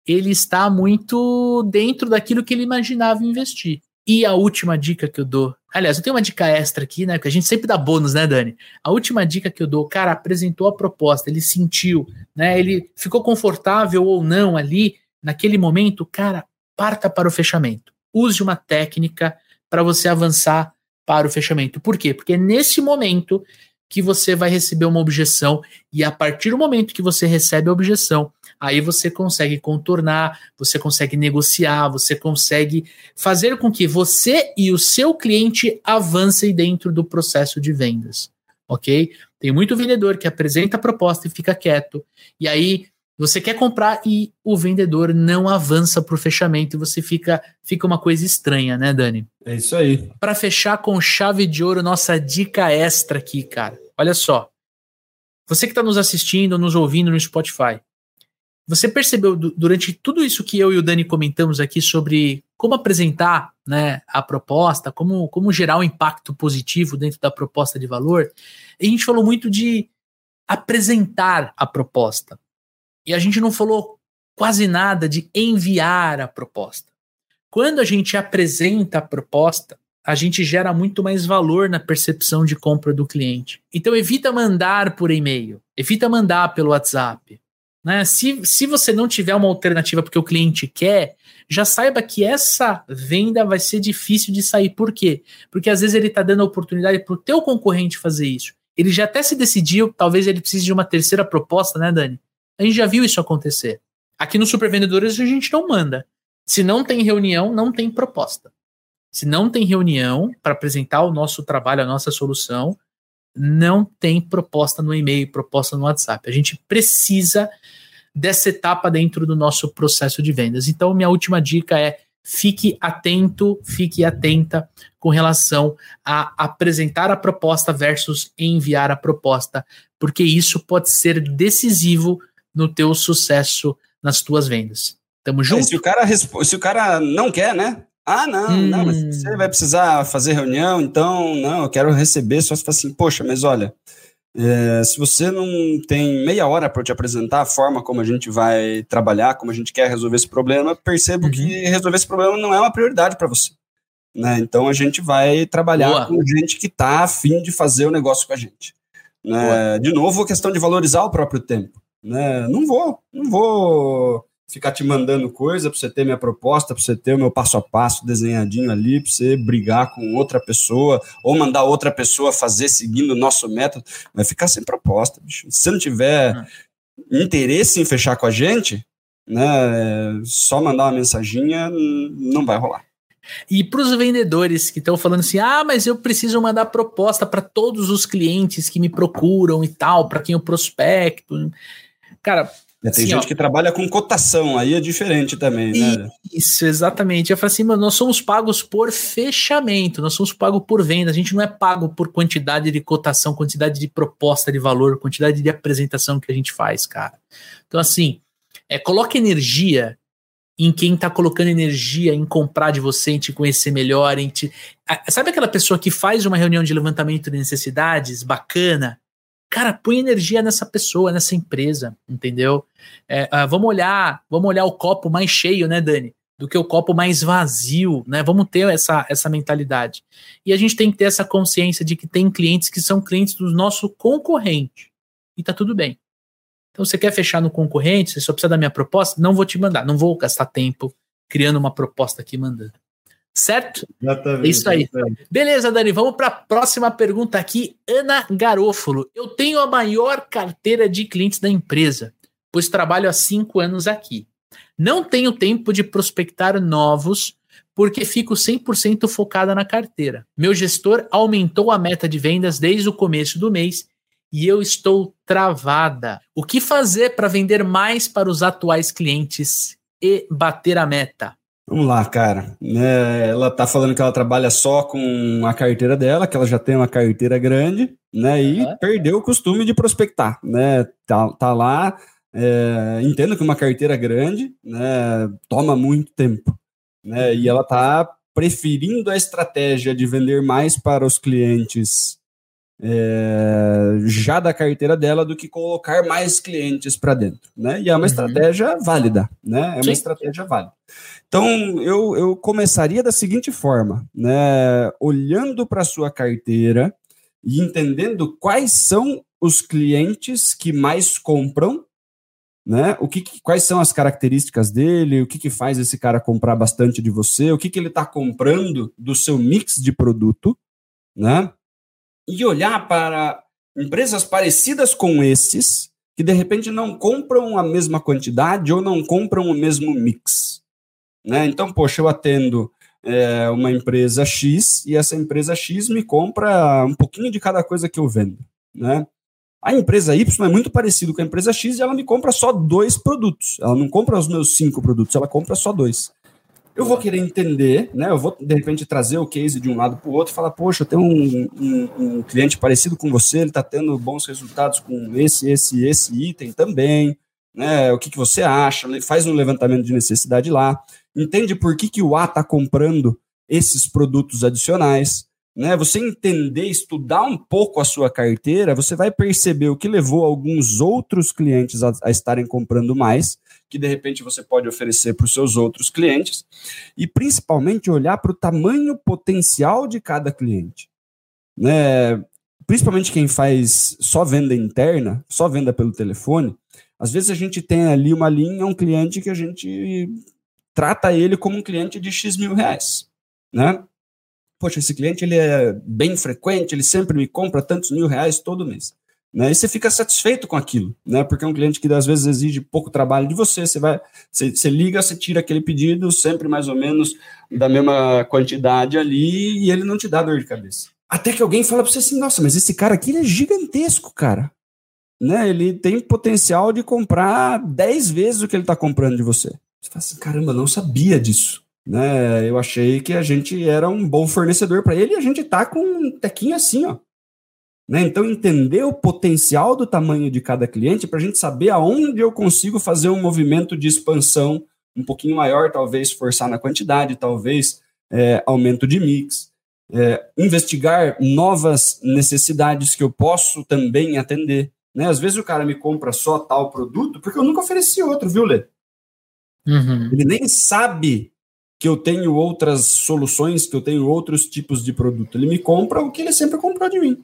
Ele está muito dentro daquilo que ele imaginava investir. E a última dica que eu dou. Aliás, eu tenho uma dica extra aqui, né? Porque a gente sempre dá bônus, né, Dani? A última dica que eu dou, cara, apresentou a proposta, ele sentiu, né? Ele ficou confortável ou não ali, naquele momento, cara, parta para o fechamento. Use uma técnica para você avançar para o fechamento. Por quê? Porque é nesse momento que você vai receber uma objeção e a partir do momento que você recebe a objeção, aí você consegue contornar, você consegue negociar, você consegue fazer com que você e o seu cliente avancem dentro do processo de vendas, ok? Tem muito vendedor que apresenta a proposta e fica quieto, e aí você quer comprar e o vendedor não avança para o fechamento e você fica, fica uma coisa estranha, né, Dani? É isso aí. Para fechar com chave de ouro, nossa dica extra aqui, cara. Olha só. Você que está nos assistindo, nos ouvindo no Spotify, você percebeu durante tudo isso que eu e o Dani comentamos aqui sobre como apresentar né, a proposta, como, como gerar um impacto positivo dentro da proposta de valor, a gente falou muito de apresentar a proposta. E a gente não falou quase nada de enviar a proposta. Quando a gente apresenta a proposta, a gente gera muito mais valor na percepção de compra do cliente. Então evita mandar por e-mail, evita mandar pelo WhatsApp. Né? Se, se você não tiver uma alternativa porque o cliente quer, já saiba que essa venda vai ser difícil de sair. Por quê? Porque às vezes ele está dando a oportunidade para o teu concorrente fazer isso. Ele já até se decidiu, talvez ele precise de uma terceira proposta, né, Dani? A gente já viu isso acontecer. Aqui no Super Vendedores a gente não manda. Se não tem reunião, não tem proposta. Se não tem reunião para apresentar o nosso trabalho, a nossa solução, não tem proposta no e-mail, proposta no WhatsApp. A gente precisa dessa etapa dentro do nosso processo de vendas. Então, minha última dica é fique atento, fique atenta com relação a apresentar a proposta versus enviar a proposta, porque isso pode ser decisivo no teu sucesso nas tuas vendas. Tamo junto? É, se, o cara, se o cara não quer, né? Ah, não, hum. não, mas hum. você vai precisar fazer reunião, então, não, eu quero receber, só se fala assim, poxa, mas olha, é, se você não tem meia hora para te apresentar a forma como a gente vai trabalhar, como a gente quer resolver esse problema, percebo uhum. que resolver esse problema não é uma prioridade para você. Né? Então a gente vai trabalhar Boa. com gente que está afim de fazer o negócio com a gente. Né? De novo, a questão de valorizar o próprio tempo. Né? Não vou, não vou ficar te mandando coisa para você ter minha proposta, para você ter o meu passo a passo desenhadinho ali, para você brigar com outra pessoa ou mandar outra pessoa fazer seguindo o nosso método, vai ficar sem proposta, bicho. Se você não tiver uhum. interesse em fechar com a gente, né, só mandar uma mensaginha não vai rolar. E para os vendedores que estão falando assim, ah, mas eu preciso mandar proposta para todos os clientes que me procuram e tal, para quem eu prospecto. Cara, é, tem assim, gente ó, que trabalha com cotação, aí é diferente também, né? Isso, exatamente. Eu falo assim, mano, nós somos pagos por fechamento, nós somos pagos por venda, a gente não é pago por quantidade de cotação, quantidade de proposta de valor, quantidade de apresentação que a gente faz, cara. Então, assim, é, coloque energia em quem está colocando energia em comprar de você, em te conhecer melhor, em te... Sabe aquela pessoa que faz uma reunião de levantamento de necessidades bacana? Cara, põe energia nessa pessoa, nessa empresa, entendeu? É, uh, vamos olhar, vamos olhar o copo mais cheio, né, Dani? Do que o copo mais vazio, né? Vamos ter essa, essa mentalidade. E a gente tem que ter essa consciência de que tem clientes que são clientes do nosso concorrente. E tá tudo bem. Então, você quer fechar no concorrente, você só precisa da minha proposta? Não vou te mandar, não vou gastar tempo criando uma proposta aqui mandando. Certo? Exatamente, é isso aí. Exatamente. Beleza, Dani, vamos para a próxima pergunta aqui. Ana Garofalo. Eu tenho a maior carteira de clientes da empresa, pois trabalho há cinco anos aqui. Não tenho tempo de prospectar novos, porque fico 100% focada na carteira. Meu gestor aumentou a meta de vendas desde o começo do mês e eu estou travada. O que fazer para vender mais para os atuais clientes e bater a meta? Vamos lá, cara. É, ela tá falando que ela trabalha só com a carteira dela, que ela já tem uma carteira grande, né? E uhum. perdeu o costume de prospectar, né? Tá, tá lá, é, entendo que uma carteira grande, né? Toma muito tempo, né? E ela tá preferindo a estratégia de vender mais para os clientes é, já da carteira dela do que colocar mais clientes para dentro, né? E é uma uhum. estratégia válida, né? É uma Sim. estratégia válida. Então, eu, eu começaria da seguinte forma, né? Olhando para a sua carteira e entendendo quais são os clientes que mais compram, né? O que, quais são as características dele, o que, que faz esse cara comprar bastante de você, o que, que ele está comprando do seu mix de produto, né? E olhar para empresas parecidas com esses, que de repente não compram a mesma quantidade ou não compram o mesmo mix. Né? Então, poxa, eu atendo é, uma empresa X e essa empresa X me compra um pouquinho de cada coisa que eu vendo. Né? A empresa Y é muito parecida com a empresa X e ela me compra só dois produtos. Ela não compra os meus cinco produtos, ela compra só dois. Eu vou querer entender, né? Eu vou, de repente, trazer o case de um lado para o outro e falar, poxa, eu tenho um, um, um, cliente parecido com você, ele está tendo bons resultados com esse, esse, esse item também, né? O que, que você acha? Faz um levantamento de necessidade lá, entende por que, que o A está comprando esses produtos adicionais, né, você entender, estudar um pouco a sua carteira, você vai perceber o que levou alguns outros clientes a, a estarem comprando mais, que de repente você pode oferecer para os seus outros clientes, e principalmente olhar para o tamanho potencial de cada cliente. Né? Principalmente quem faz só venda interna, só venda pelo telefone, às vezes a gente tem ali uma linha, um cliente que a gente trata ele como um cliente de X mil reais, né? Poxa, esse cliente ele é bem frequente, ele sempre me compra tantos mil reais todo mês. Né? E você fica satisfeito com aquilo, né? Porque é um cliente que às vezes exige pouco trabalho de você. Você vai, você, você liga, você tira aquele pedido, sempre mais ou menos da mesma quantidade ali, e ele não te dá dor de cabeça. Até que alguém fala para você assim: nossa, mas esse cara aqui é gigantesco, cara né, ele tem potencial de comprar 10 vezes o que ele está comprando de você. Você fala assim, caramba, não sabia disso. Né? Eu achei que a gente era um bom fornecedor para ele e a gente está com um tequinho assim, ó. Né? Então, entender o potencial do tamanho de cada cliente para a gente saber aonde eu consigo fazer um movimento de expansão um pouquinho maior, talvez forçar na quantidade, talvez é, aumento de mix. É, investigar novas necessidades que eu posso também atender. Né? Às vezes o cara me compra só tal produto porque eu nunca ofereci outro, viu, Lê? Uhum. Ele nem sabe que eu tenho outras soluções, que eu tenho outros tipos de produto. Ele me compra o que ele sempre comprou de mim.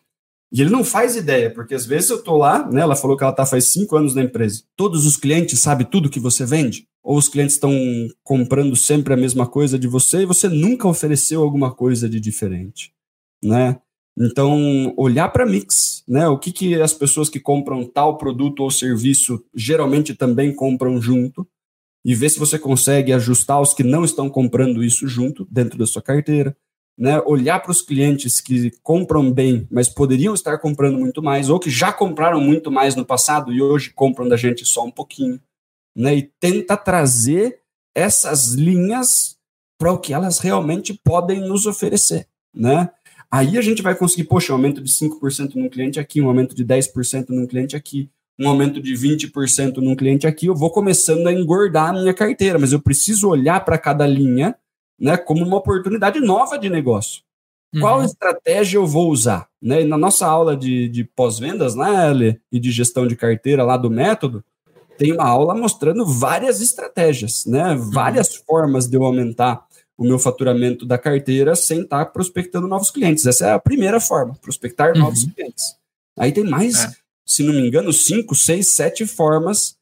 E ele não faz ideia, porque às vezes eu tô lá, né? Ela falou que ela tá faz cinco anos na empresa. Todos os clientes sabem tudo que você vende? Ou os clientes estão comprando sempre a mesma coisa de você e você nunca ofereceu alguma coisa de diferente, né? Então, olhar para mix, né? O que, que as pessoas que compram tal produto ou serviço geralmente também compram junto, e ver se você consegue ajustar os que não estão comprando isso junto dentro da sua carteira. Né? Olhar para os clientes que compram bem, mas poderiam estar comprando muito mais, ou que já compraram muito mais no passado e hoje compram da gente só um pouquinho. Né? E tenta trazer essas linhas para o que elas realmente podem nos oferecer. Né? Aí a gente vai conseguir, poxa, um aumento de 5% num cliente aqui, um aumento de 10% num cliente aqui, um aumento de 20% num cliente aqui, eu vou começando a engordar a minha carteira, mas eu preciso olhar para cada linha né, como uma oportunidade nova de negócio. Uhum. Qual estratégia eu vou usar? Né? E na nossa aula de, de pós-vendas né, e de gestão de carteira lá do método, tem uma aula mostrando várias estratégias, né, várias uhum. formas de eu aumentar o meu faturamento da carteira sem estar prospectando novos clientes. Essa é a primeira forma, prospectar uhum. novos clientes. Aí tem mais, é. Se não me engano, cinco, seis, sete formas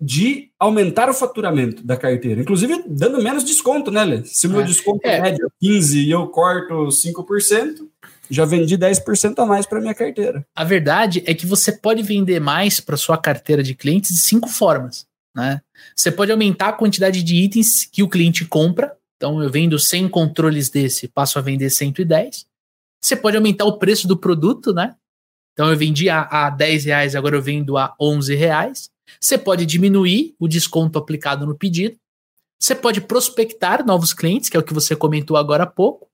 de aumentar o faturamento da carteira. Inclusive, dando menos desconto, né, Lê? Se o meu é. desconto é médio 15 e eu corto 5%, já vendi 10% a mais para minha carteira. A verdade é que você pode vender mais para sua carteira de clientes de cinco formas. Né? Você pode aumentar a quantidade de itens que o cliente compra então eu vendo 100 controles desse, passo a vender 110. Você pode aumentar o preço do produto, né? Então eu vendi a, a 10 reais, agora eu vendo a 11 reais. Você pode diminuir o desconto aplicado no pedido. Você pode prospectar novos clientes, que é o que você comentou agora há pouco.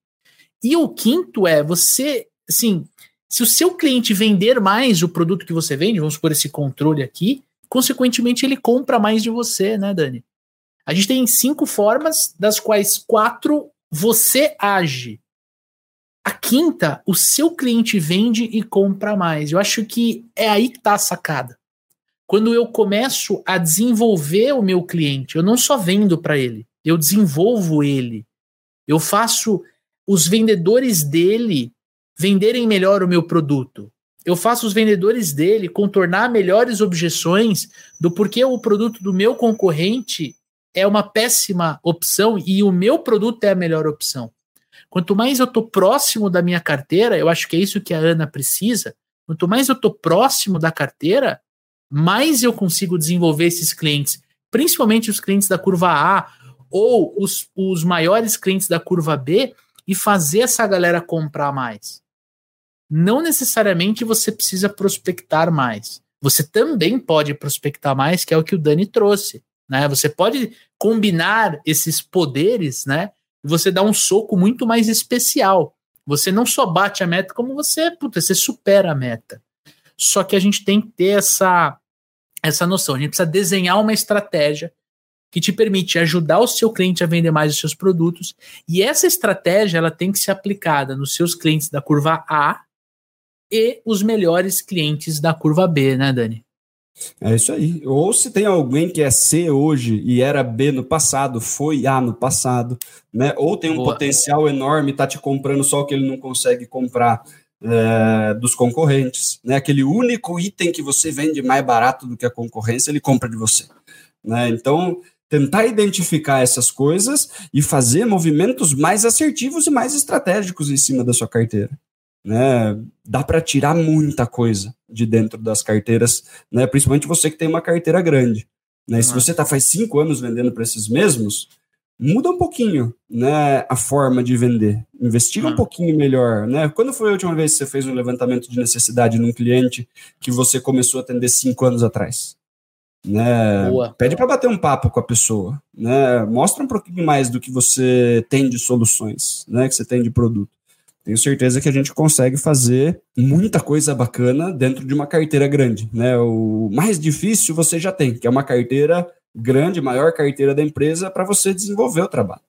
E o quinto é você, assim, se o seu cliente vender mais o produto que você vende, vamos por esse controle aqui, consequentemente ele compra mais de você, né, Dani? A gente tem cinco formas, das quais quatro você age. A quinta, o seu cliente vende e compra mais. Eu acho que é aí que está a sacada. Quando eu começo a desenvolver o meu cliente, eu não só vendo para ele, eu desenvolvo ele. Eu faço os vendedores dele venderem melhor o meu produto. Eu faço os vendedores dele contornar melhores objeções do porquê o produto do meu concorrente é uma péssima opção e o meu produto é a melhor opção. Quanto mais eu estou próximo da minha carteira, eu acho que é isso que a Ana precisa. Quanto mais eu estou próximo da carteira, mais eu consigo desenvolver esses clientes, principalmente os clientes da curva A ou os, os maiores clientes da curva B, e fazer essa galera comprar mais. Não necessariamente você precisa prospectar mais. Você também pode prospectar mais, que é o que o Dani trouxe. Né? Você pode combinar esses poderes, né? Você dá um soco muito mais especial. Você não só bate a meta, como você, puta, você supera a meta. Só que a gente tem que ter essa, essa noção. A gente precisa desenhar uma estratégia que te permite ajudar o seu cliente a vender mais os seus produtos. E essa estratégia ela tem que ser aplicada nos seus clientes da curva A e os melhores clientes da curva B, né, Dani? É isso aí. Ou se tem alguém que é C hoje e era B no passado, foi A no passado, né? Ou tem um Boa. potencial enorme, tá te comprando só o que ele não consegue comprar é, dos concorrentes, né? Aquele único item que você vende mais barato do que a concorrência, ele compra de você, né? Então tentar identificar essas coisas e fazer movimentos mais assertivos e mais estratégicos em cima da sua carteira. Né? Dá para tirar muita coisa de dentro das carteiras, né? principalmente você que tem uma carteira grande. Né? Se você está faz cinco anos vendendo para esses mesmos, muda um pouquinho né, a forma de vender. Investiga um pouquinho melhor. Né? Quando foi a última vez que você fez um levantamento de necessidade num cliente que você começou a atender cinco anos atrás? né? Boa. Pede para bater um papo com a pessoa, né? Mostra um pouquinho mais do que você tem de soluções, né? Que você tem de produto. Tenho certeza que a gente consegue fazer muita coisa bacana dentro de uma carteira grande, né? O mais difícil você já tem, que é uma carteira grande, maior carteira da empresa para você desenvolver o trabalho.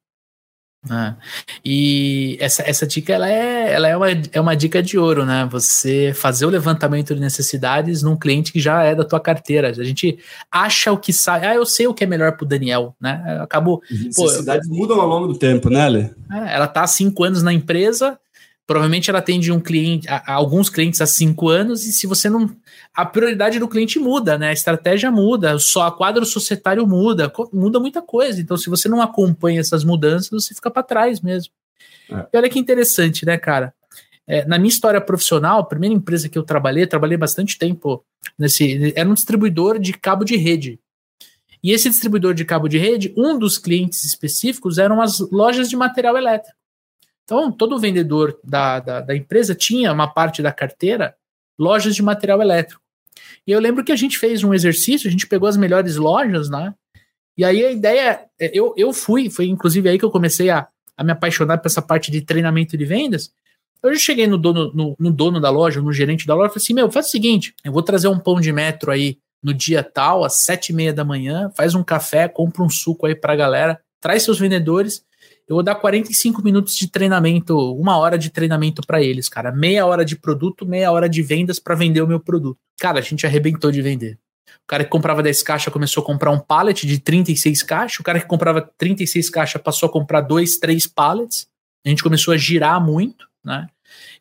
Ah, e essa, essa dica ela é, ela é, uma, é uma dica de ouro, né? Você fazer o levantamento de necessidades num cliente que já é da tua carteira. A gente acha o que sai. Ah, eu sei o que é melhor pro Daniel, né? Acabou. As necessidades pô, mudam ao longo do tempo, né, Lê? É, ela tá há cinco anos na empresa, provavelmente ela atende um cliente, a, a alguns clientes há cinco anos, e se você não. A prioridade do cliente muda, né? A estratégia muda, só a quadro societário muda, muda muita coisa. Então, se você não acompanha essas mudanças, você fica para trás mesmo. É. E olha que interessante, né, cara? É, na minha história profissional, a primeira empresa que eu trabalhei, trabalhei bastante tempo nesse. Era um distribuidor de cabo de rede. E esse distribuidor de cabo de rede, um dos clientes específicos eram as lojas de material elétrico. Então, todo vendedor da, da, da, empresa tinha uma parte da carteira lojas de material elétrico. E eu lembro que a gente fez um exercício, a gente pegou as melhores lojas, né? E aí a ideia, é, eu, eu fui, foi inclusive aí que eu comecei a, a me apaixonar por essa parte de treinamento de vendas. Eu cheguei no dono, no, no dono da loja, no gerente da loja, e falei assim: meu, faz o seguinte, eu vou trazer um pão de metro aí no dia tal, às sete e meia da manhã, faz um café, compra um suco aí pra galera, traz seus vendedores eu vou dar 45 minutos de treinamento, uma hora de treinamento para eles, cara. Meia hora de produto, meia hora de vendas para vender o meu produto. Cara, a gente arrebentou de vender. O cara que comprava 10 caixas começou a comprar um pallet de 36 caixas. O cara que comprava 36 caixas passou a comprar dois, três pallets. A gente começou a girar muito, né?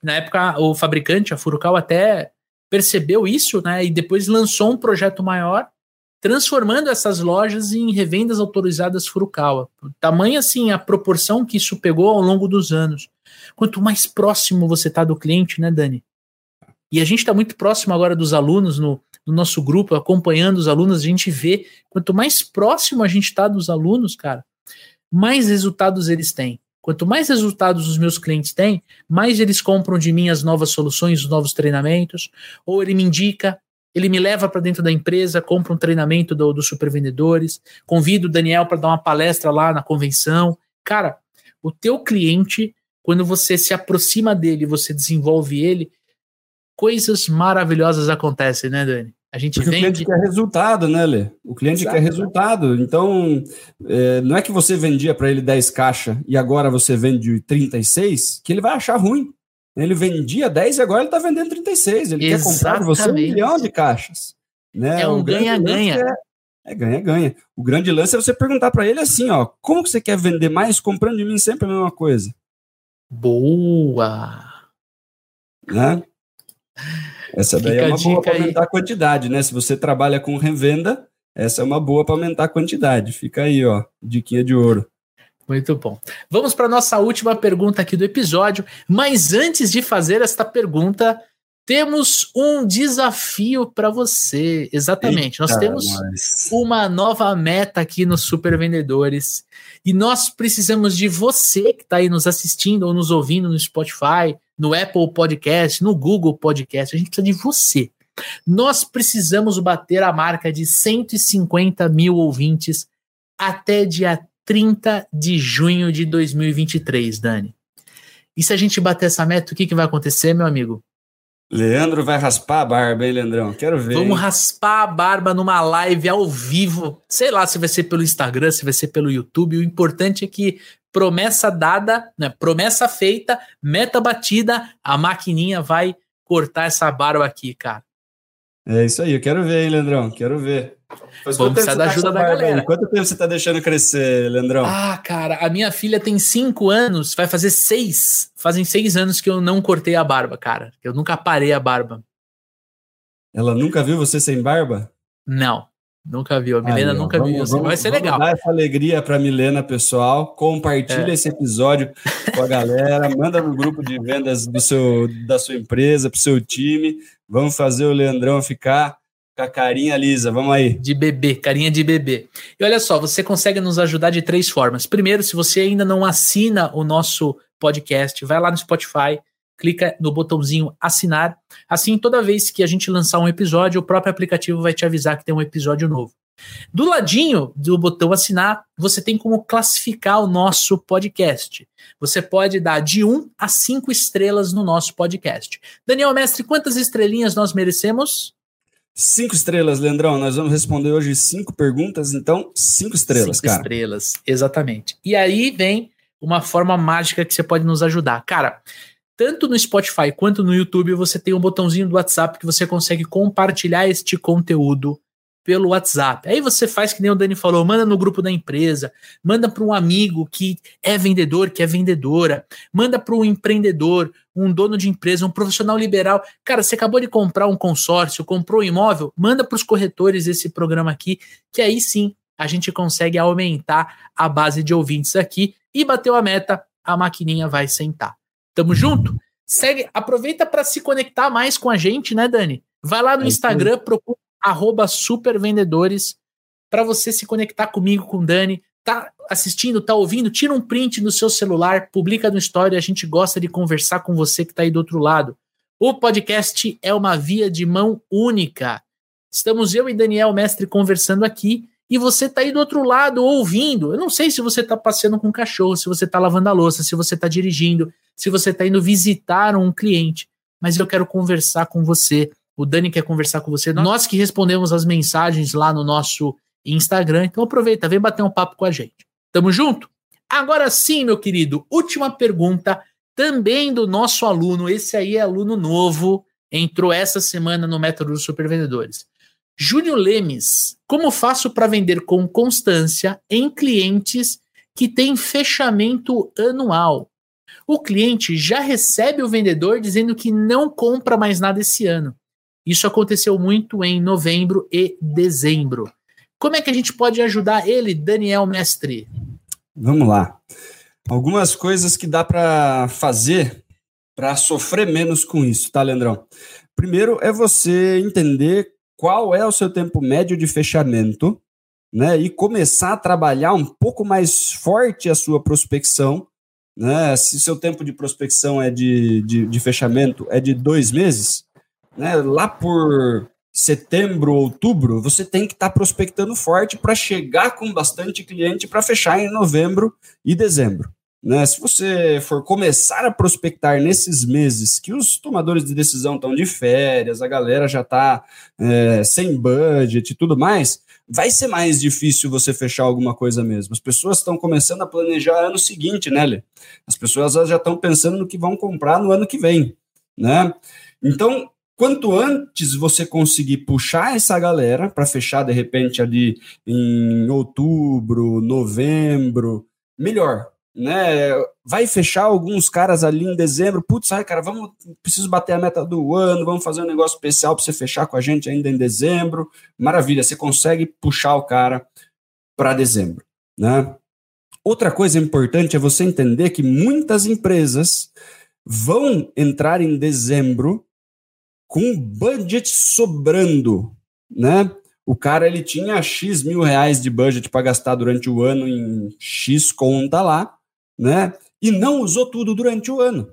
Na época, o fabricante, a Furukawa, até percebeu isso, né? E depois lançou um projeto maior transformando essas lojas em revendas autorizadas Furukawa. Tamanha assim a proporção que isso pegou ao longo dos anos. Quanto mais próximo você está do cliente, né, Dani? E a gente está muito próximo agora dos alunos no, no, nosso grupo, acompanhando os alunos, a gente vê quanto mais próximo a gente está dos alunos, cara, mais resultados eles têm. Quanto mais resultados os meus clientes têm, mais eles compram de mim as novas soluções, os novos treinamentos, ou ele me indica, ele me leva para dentro da empresa, compra um treinamento dos do supervendedores, convido o Daniel para dar uma palestra lá na convenção. Cara, o teu cliente, quando você se aproxima dele, você desenvolve ele, coisas maravilhosas acontecem, né, Dani? A gente Porque vende... o cliente quer resultado, né, Lê? O cliente Exato. quer resultado. Então, é, não é que você vendia para ele 10 caixas e agora você vende 36, que ele vai achar ruim. Ele vendia 10 e agora ele está vendendo 36. Ele Exatamente. quer comprar de você um milhão de caixas. Né? É um ganha-ganha. É ganha-ganha. O grande lance é você perguntar para ele assim, ó, como que você quer vender mais comprando de mim sempre a mesma coisa? Boa! Né? Essa daí Fica é uma boa para aumentar a quantidade, né? Se você trabalha com revenda, essa é uma boa para aumentar a quantidade. Fica aí, ó, diquinha de ouro. Muito bom. Vamos para nossa última pergunta aqui do episódio. Mas antes de fazer esta pergunta, temos um desafio para você. Exatamente. Eita, nós temos mas... uma nova meta aqui nos Super Vendedores. E nós precisamos de você que está aí nos assistindo ou nos ouvindo no Spotify, no Apple Podcast, no Google Podcast. A gente precisa de você. Nós precisamos bater a marca de 150 mil ouvintes até dia 30 de junho de 2023, Dani. E se a gente bater essa meta, o que, que vai acontecer, meu amigo? Leandro vai raspar a barba, hein, Leandrão? Quero ver. Vamos hein? raspar a barba numa live ao vivo. Sei lá se vai ser pelo Instagram, se vai ser pelo YouTube. O importante é que promessa dada, né? Promessa feita, meta batida, a maquininha vai cortar essa barba aqui, cara. É isso aí, eu quero ver, hein, Leandrão? Quero ver. Vamos precisar da tá ajuda da galera. Aí? Quanto tempo você tá deixando crescer, Leandrão? Ah, cara, a minha filha tem cinco anos, vai fazer seis. Fazem seis anos que eu não cortei a barba, cara. Eu nunca parei a barba. Ela nunca viu você sem barba? Não, nunca viu. A Milena Aí, nunca vamos, viu. Vamos, vai ser vamos legal. Dar essa alegria pra Milena, pessoal. Compartilha é. esse episódio com a galera. manda no grupo de vendas do seu, da sua empresa, pro seu time. Vamos fazer o Leandrão ficar com a carinha lisa, vamos aí. De bebê, carinha de bebê. E olha só, você consegue nos ajudar de três formas. Primeiro, se você ainda não assina o nosso podcast, vai lá no Spotify, clica no botãozinho assinar. Assim, toda vez que a gente lançar um episódio, o próprio aplicativo vai te avisar que tem um episódio novo. Do ladinho do botão assinar, você tem como classificar o nosso podcast. Você pode dar de 1 a 5 estrelas no nosso podcast. Daniel Mestre, quantas estrelinhas nós merecemos? Cinco estrelas, Leandrão. Nós vamos responder hoje cinco perguntas, então cinco estrelas, cinco cara. estrelas, exatamente. E aí vem uma forma mágica que você pode nos ajudar. Cara, tanto no Spotify quanto no YouTube, você tem um botãozinho do WhatsApp que você consegue compartilhar este conteúdo pelo WhatsApp. Aí você faz que nem o Dani falou, manda no grupo da empresa, manda para um amigo que é vendedor, que é vendedora, manda para um empreendedor, um dono de empresa, um profissional liberal. Cara, você acabou de comprar um consórcio, comprou um imóvel, manda para os corretores esse programa aqui, que aí sim a gente consegue aumentar a base de ouvintes aqui e bateu a meta, a maquininha vai sentar. Tamo junto? Segue, aproveita para se conectar mais com a gente, né, Dani? Vai lá no é Instagram, procura arroba supervendedores, para você se conectar comigo, com o Dani. Tá assistindo, tá ouvindo? Tira um print no seu celular, publica no Story, a gente gosta de conversar com você que está aí do outro lado. O podcast é uma via de mão única. Estamos eu e Daniel Mestre conversando aqui e você está aí do outro lado ouvindo. Eu não sei se você está passeando com um cachorro, se você está lavando a louça, se você está dirigindo, se você está indo visitar um cliente, mas eu quero conversar com você o Dani quer conversar com você. Nós que respondemos as mensagens lá no nosso Instagram. Então aproveita, vem bater um papo com a gente. Tamo junto? Agora sim, meu querido, última pergunta também do nosso aluno. Esse aí é aluno novo, entrou essa semana no método dos supervendedores. Júnior Lemes, como faço para vender com constância em clientes que têm fechamento anual? O cliente já recebe o vendedor dizendo que não compra mais nada esse ano. Isso aconteceu muito em novembro e dezembro. Como é que a gente pode ajudar ele, Daniel Mestre? Vamos lá. Algumas coisas que dá para fazer para sofrer menos com isso, tá, Leandrão? Primeiro é você entender qual é o seu tempo médio de fechamento, né? E começar a trabalhar um pouco mais forte a sua prospecção, né? Se seu tempo de prospecção é de, de, de fechamento é de dois meses, né, lá por setembro, outubro, você tem que estar tá prospectando forte para chegar com bastante cliente para fechar em novembro e dezembro. Né? Se você for começar a prospectar nesses meses que os tomadores de decisão estão de férias, a galera já está é, sem budget e tudo mais, vai ser mais difícil você fechar alguma coisa mesmo. As pessoas estão começando a planejar ano seguinte, né, Lê? As pessoas já estão pensando no que vão comprar no ano que vem, né? Então, Quanto antes você conseguir puxar essa galera para fechar de repente ali em outubro, novembro, melhor, né? Vai fechar alguns caras ali em dezembro, putz, ai, cara, vamos, preciso bater a meta do ano, vamos fazer um negócio especial para você fechar com a gente ainda em dezembro. Maravilha, você consegue puxar o cara para dezembro, né? Outra coisa importante é você entender que muitas empresas vão entrar em dezembro com budget sobrando, né? O cara ele tinha X mil reais de budget para gastar durante o ano em X conta lá, né? E não usou tudo durante o ano.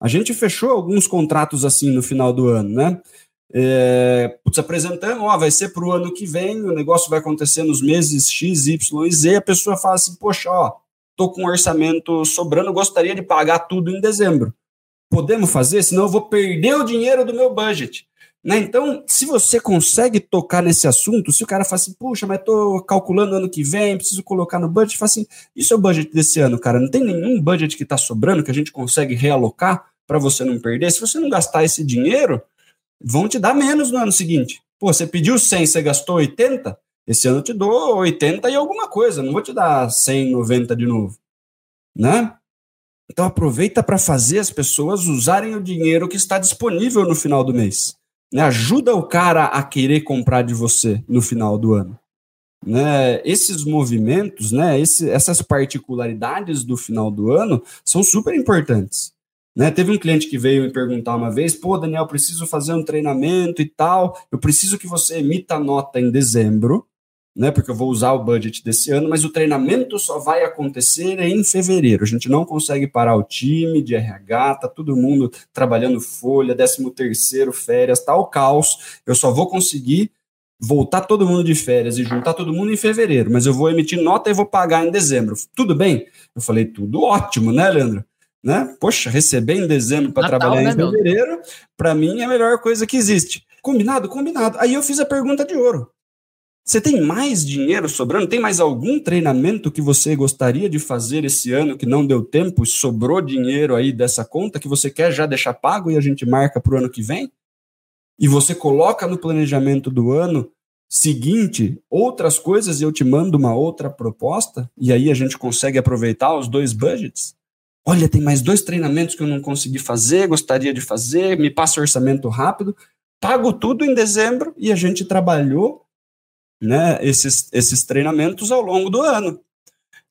A gente fechou alguns contratos assim no final do ano, né? É, putz, apresentando, ó, vai ser para o ano que vem, o negócio vai acontecer nos meses X, Y e Z. A pessoa fala assim: Poxa, ó, tô com um orçamento sobrando, gostaria de pagar tudo em dezembro. Podemos fazer, senão eu vou perder o dinheiro do meu budget. Né? Então, se você consegue tocar nesse assunto, se o cara fala assim, puxa, mas estou calculando ano que vem, preciso colocar no budget, fala assim, isso é o budget desse ano, cara? Não tem nenhum budget que está sobrando que a gente consegue realocar para você não perder? Se você não gastar esse dinheiro, vão te dar menos no ano seguinte. Pô, você pediu 100, você gastou 80, esse ano eu te dou 80 e alguma coisa, não vou te dar 100, 90 de novo, né? Então aproveita para fazer as pessoas usarem o dinheiro que está disponível no final do mês. Né? Ajuda o cara a querer comprar de você no final do ano. Né? Esses movimentos, né? Esse, essas particularidades do final do ano são super importantes. Né? Teve um cliente que veio me perguntar uma vez: pô, Daniel, preciso fazer um treinamento e tal, eu preciso que você emita nota em dezembro, né? Porque eu vou usar o budget desse ano, mas o treinamento só vai acontecer em fevereiro. A gente não consegue parar o time de RH, tá todo mundo trabalhando folha, 13 terceiro, férias, tal tá caos. Eu só vou conseguir voltar todo mundo de férias e juntar todo mundo em fevereiro, mas eu vou emitir nota e vou pagar em dezembro. Tudo bem? Eu falei, tudo ótimo, né, Leandro? né? Poxa, receber em dezembro para trabalhar né, em fevereiro, para mim é a melhor coisa que existe. Combinado? Combinado. Aí eu fiz a pergunta de ouro. Você tem mais dinheiro sobrando? Tem mais algum treinamento que você gostaria de fazer esse ano que não deu tempo, sobrou dinheiro aí dessa conta que você quer já deixar pago e a gente marca para o ano que vem? E você coloca no planejamento do ano seguinte outras coisas e eu te mando uma outra proposta e aí a gente consegue aproveitar os dois budgets? Olha, tem mais dois treinamentos que eu não consegui fazer, gostaria de fazer, me passa orçamento rápido. Pago tudo em dezembro e a gente trabalhou né, esses, esses treinamentos ao longo do ano.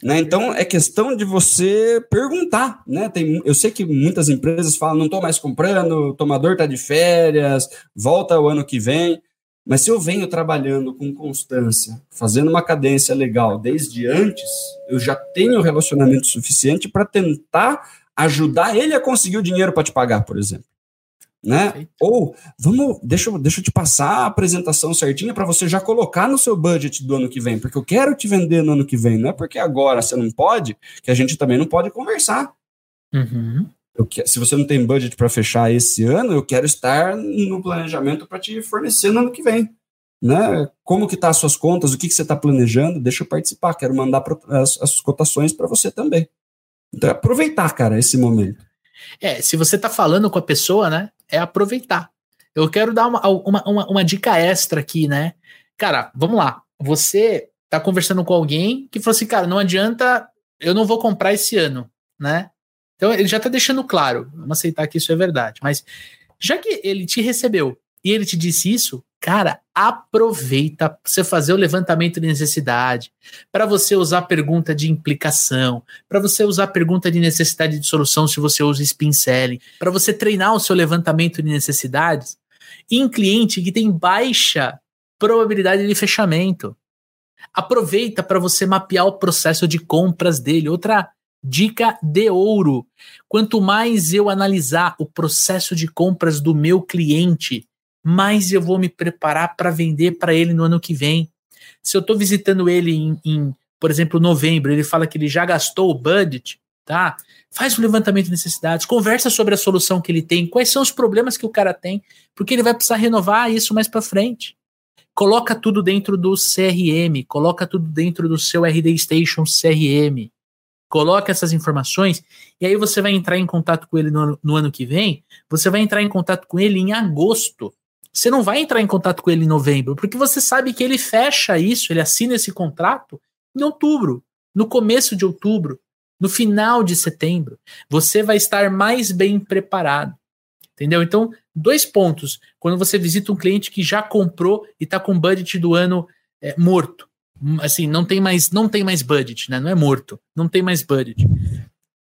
Né? Então, é questão de você perguntar. Né? Tem, eu sei que muitas empresas falam, não estou mais comprando, o tomador está de férias, volta o ano que vem. Mas se eu venho trabalhando com constância, fazendo uma cadência legal desde antes, eu já tenho relacionamento suficiente para tentar ajudar ele a conseguir o dinheiro para te pagar, por exemplo. Né? Ou vamos, deixa, deixa eu te passar a apresentação certinha para você já colocar no seu budget do ano que vem, porque eu quero te vender no ano que vem, não é porque agora você não pode, que a gente também não pode conversar. Uhum eu, se você não tem budget para fechar esse ano, eu quero estar no planejamento para te fornecer no ano que vem. Né? Como que tá as suas contas, o que, que você está planejando, deixa eu participar, quero mandar as, as cotações para você também. Então, aproveitar, cara, esse momento. É, se você está falando com a pessoa, né, é aproveitar. Eu quero dar uma, uma, uma, uma dica extra aqui, né? Cara, vamos lá. Você tá conversando com alguém que falou assim, cara, não adianta, eu não vou comprar esse ano, né? Então ele já está deixando claro, vamos aceitar que isso é verdade. Mas já que ele te recebeu e ele te disse isso, cara, aproveita para você fazer o levantamento de necessidade, para você usar pergunta de implicação, para você usar pergunta de necessidade de solução se você usa spin selling, para você treinar o seu levantamento de necessidades em cliente que tem baixa probabilidade de fechamento. Aproveita para você mapear o processo de compras dele. Outra Dica de ouro: quanto mais eu analisar o processo de compras do meu cliente, mais eu vou me preparar para vender para ele no ano que vem. Se eu estou visitando ele em, em, por exemplo, novembro, ele fala que ele já gastou o budget, tá? Faz um levantamento de necessidades, conversa sobre a solução que ele tem, quais são os problemas que o cara tem, porque ele vai precisar renovar isso mais para frente. Coloca tudo dentro do CRM, coloca tudo dentro do seu RD Station CRM. Coloca essas informações e aí você vai entrar em contato com ele no, no, ano que vem. Você vai entrar em contato com ele em agosto. Você não vai entrar em contato com ele em novembro, porque você sabe que ele fecha isso, ele assina esse contrato em outubro, no começo de outubro, no final de setembro. Você vai estar mais bem preparado. Entendeu? Então, dois pontos. Quando você visita um cliente que já comprou e está com budget do ano é, morto assim, não tem mais, não tem mais budget, né? Não é morto, não tem mais budget.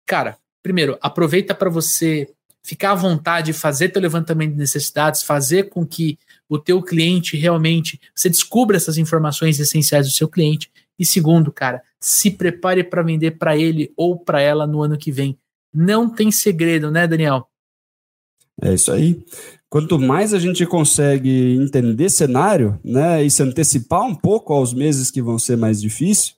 Cara, primeiro, aproveita para você ficar à vontade, fazer teu levantamento de necessidades, fazer com que o teu cliente realmente você descubra essas informações essenciais do seu cliente. E segundo, cara, se prepare para vender para ele ou para ela no ano que vem. Não tem segredo, né, Daniel? É isso aí. Quanto mais a gente consegue entender cenário, né, e se antecipar um pouco aos meses que vão ser mais difíceis,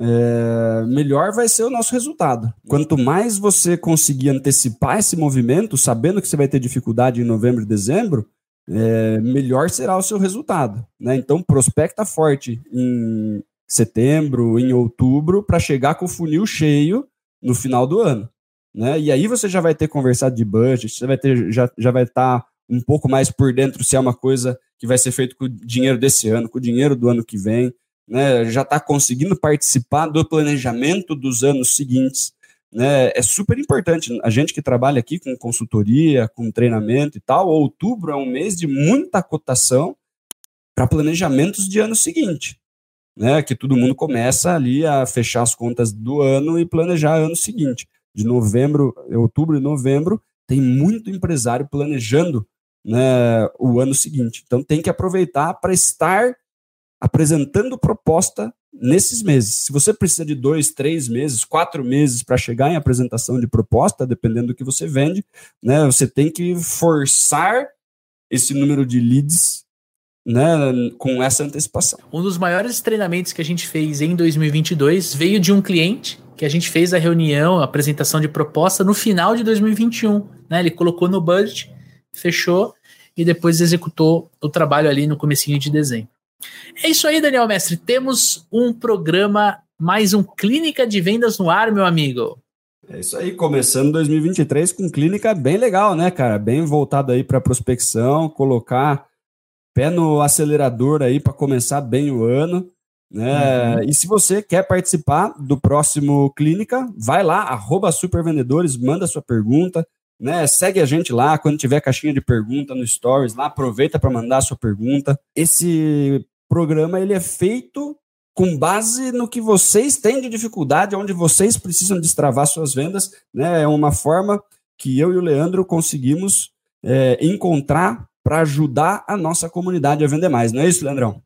é, melhor vai ser o nosso resultado. Quanto mais você conseguir antecipar esse movimento, sabendo que você vai ter dificuldade em novembro e dezembro, é, melhor será o seu resultado. Né? Então, prospecta forte em setembro, em outubro, para chegar com o funil cheio no final do ano. Né? E aí você já vai ter conversado de budget, você vai ter, já, já vai estar tá um pouco mais por dentro se é uma coisa que vai ser feito com o dinheiro desse ano, com o dinheiro do ano que vem, né? já está conseguindo participar do planejamento dos anos seguintes. Né? É super importante. A gente que trabalha aqui com consultoria, com treinamento e tal, outubro é um mês de muita cotação para planejamentos de ano seguinte né, que todo mundo começa ali a fechar as contas do ano e planejar ano seguinte. De novembro, outubro e novembro, tem muito empresário planejando né, o ano seguinte. Então tem que aproveitar para estar apresentando proposta nesses meses. Se você precisa de dois, três meses, quatro meses para chegar em apresentação de proposta, dependendo do que você vende, né, você tem que forçar esse número de leads né, com essa antecipação. Um dos maiores treinamentos que a gente fez em 2022 veio de um cliente que a gente fez a reunião, a apresentação de proposta no final de 2021. Né? Ele colocou no budget, fechou e depois executou o trabalho ali no comecinho de dezembro. É isso aí, Daniel Mestre. Temos um programa, mais um Clínica de Vendas no ar, meu amigo. É isso aí, começando 2023 com clínica bem legal, né, cara? Bem voltado aí para prospecção, colocar pé no acelerador aí para começar bem o ano. Né? Uhum. E se você quer participar do próximo Clínica, vai lá, arroba supervendedores, manda sua pergunta, né? Segue a gente lá, quando tiver caixinha de pergunta no Stories, lá aproveita para mandar a sua pergunta. Esse programa ele é feito com base no que vocês têm de dificuldade, onde vocês precisam destravar suas vendas, né? É uma forma que eu e o Leandro conseguimos é, encontrar para ajudar a nossa comunidade a vender mais, não é isso, Leandrão?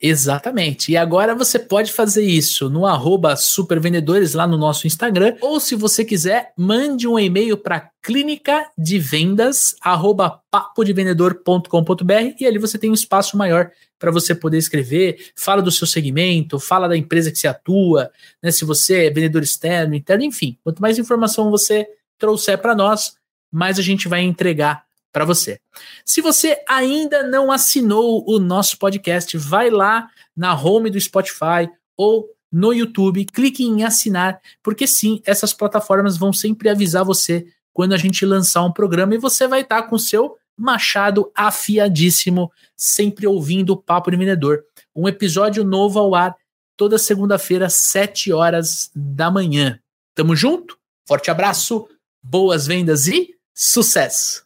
Exatamente. E agora você pode fazer isso no arroba supervendedores lá no nosso Instagram. Ou se você quiser, mande um e-mail para clínica de vendas arroba papodevendedor.com.br e ali você tem um espaço maior para você poder escrever. Fala do seu segmento, fala da empresa que você atua, né? Se você é vendedor externo, interno, enfim. Quanto mais informação você trouxer para nós, mais a gente vai entregar para você. Se você ainda não assinou o nosso podcast, vai lá na home do Spotify ou no YouTube, clique em assinar, porque sim, essas plataformas vão sempre avisar você quando a gente lançar um programa e você vai estar com o seu machado afiadíssimo, sempre ouvindo o Papo de Vendedor. Um episódio novo ao ar toda segunda-feira, 7 horas da manhã. Tamo junto? Forte abraço, boas vendas e sucesso!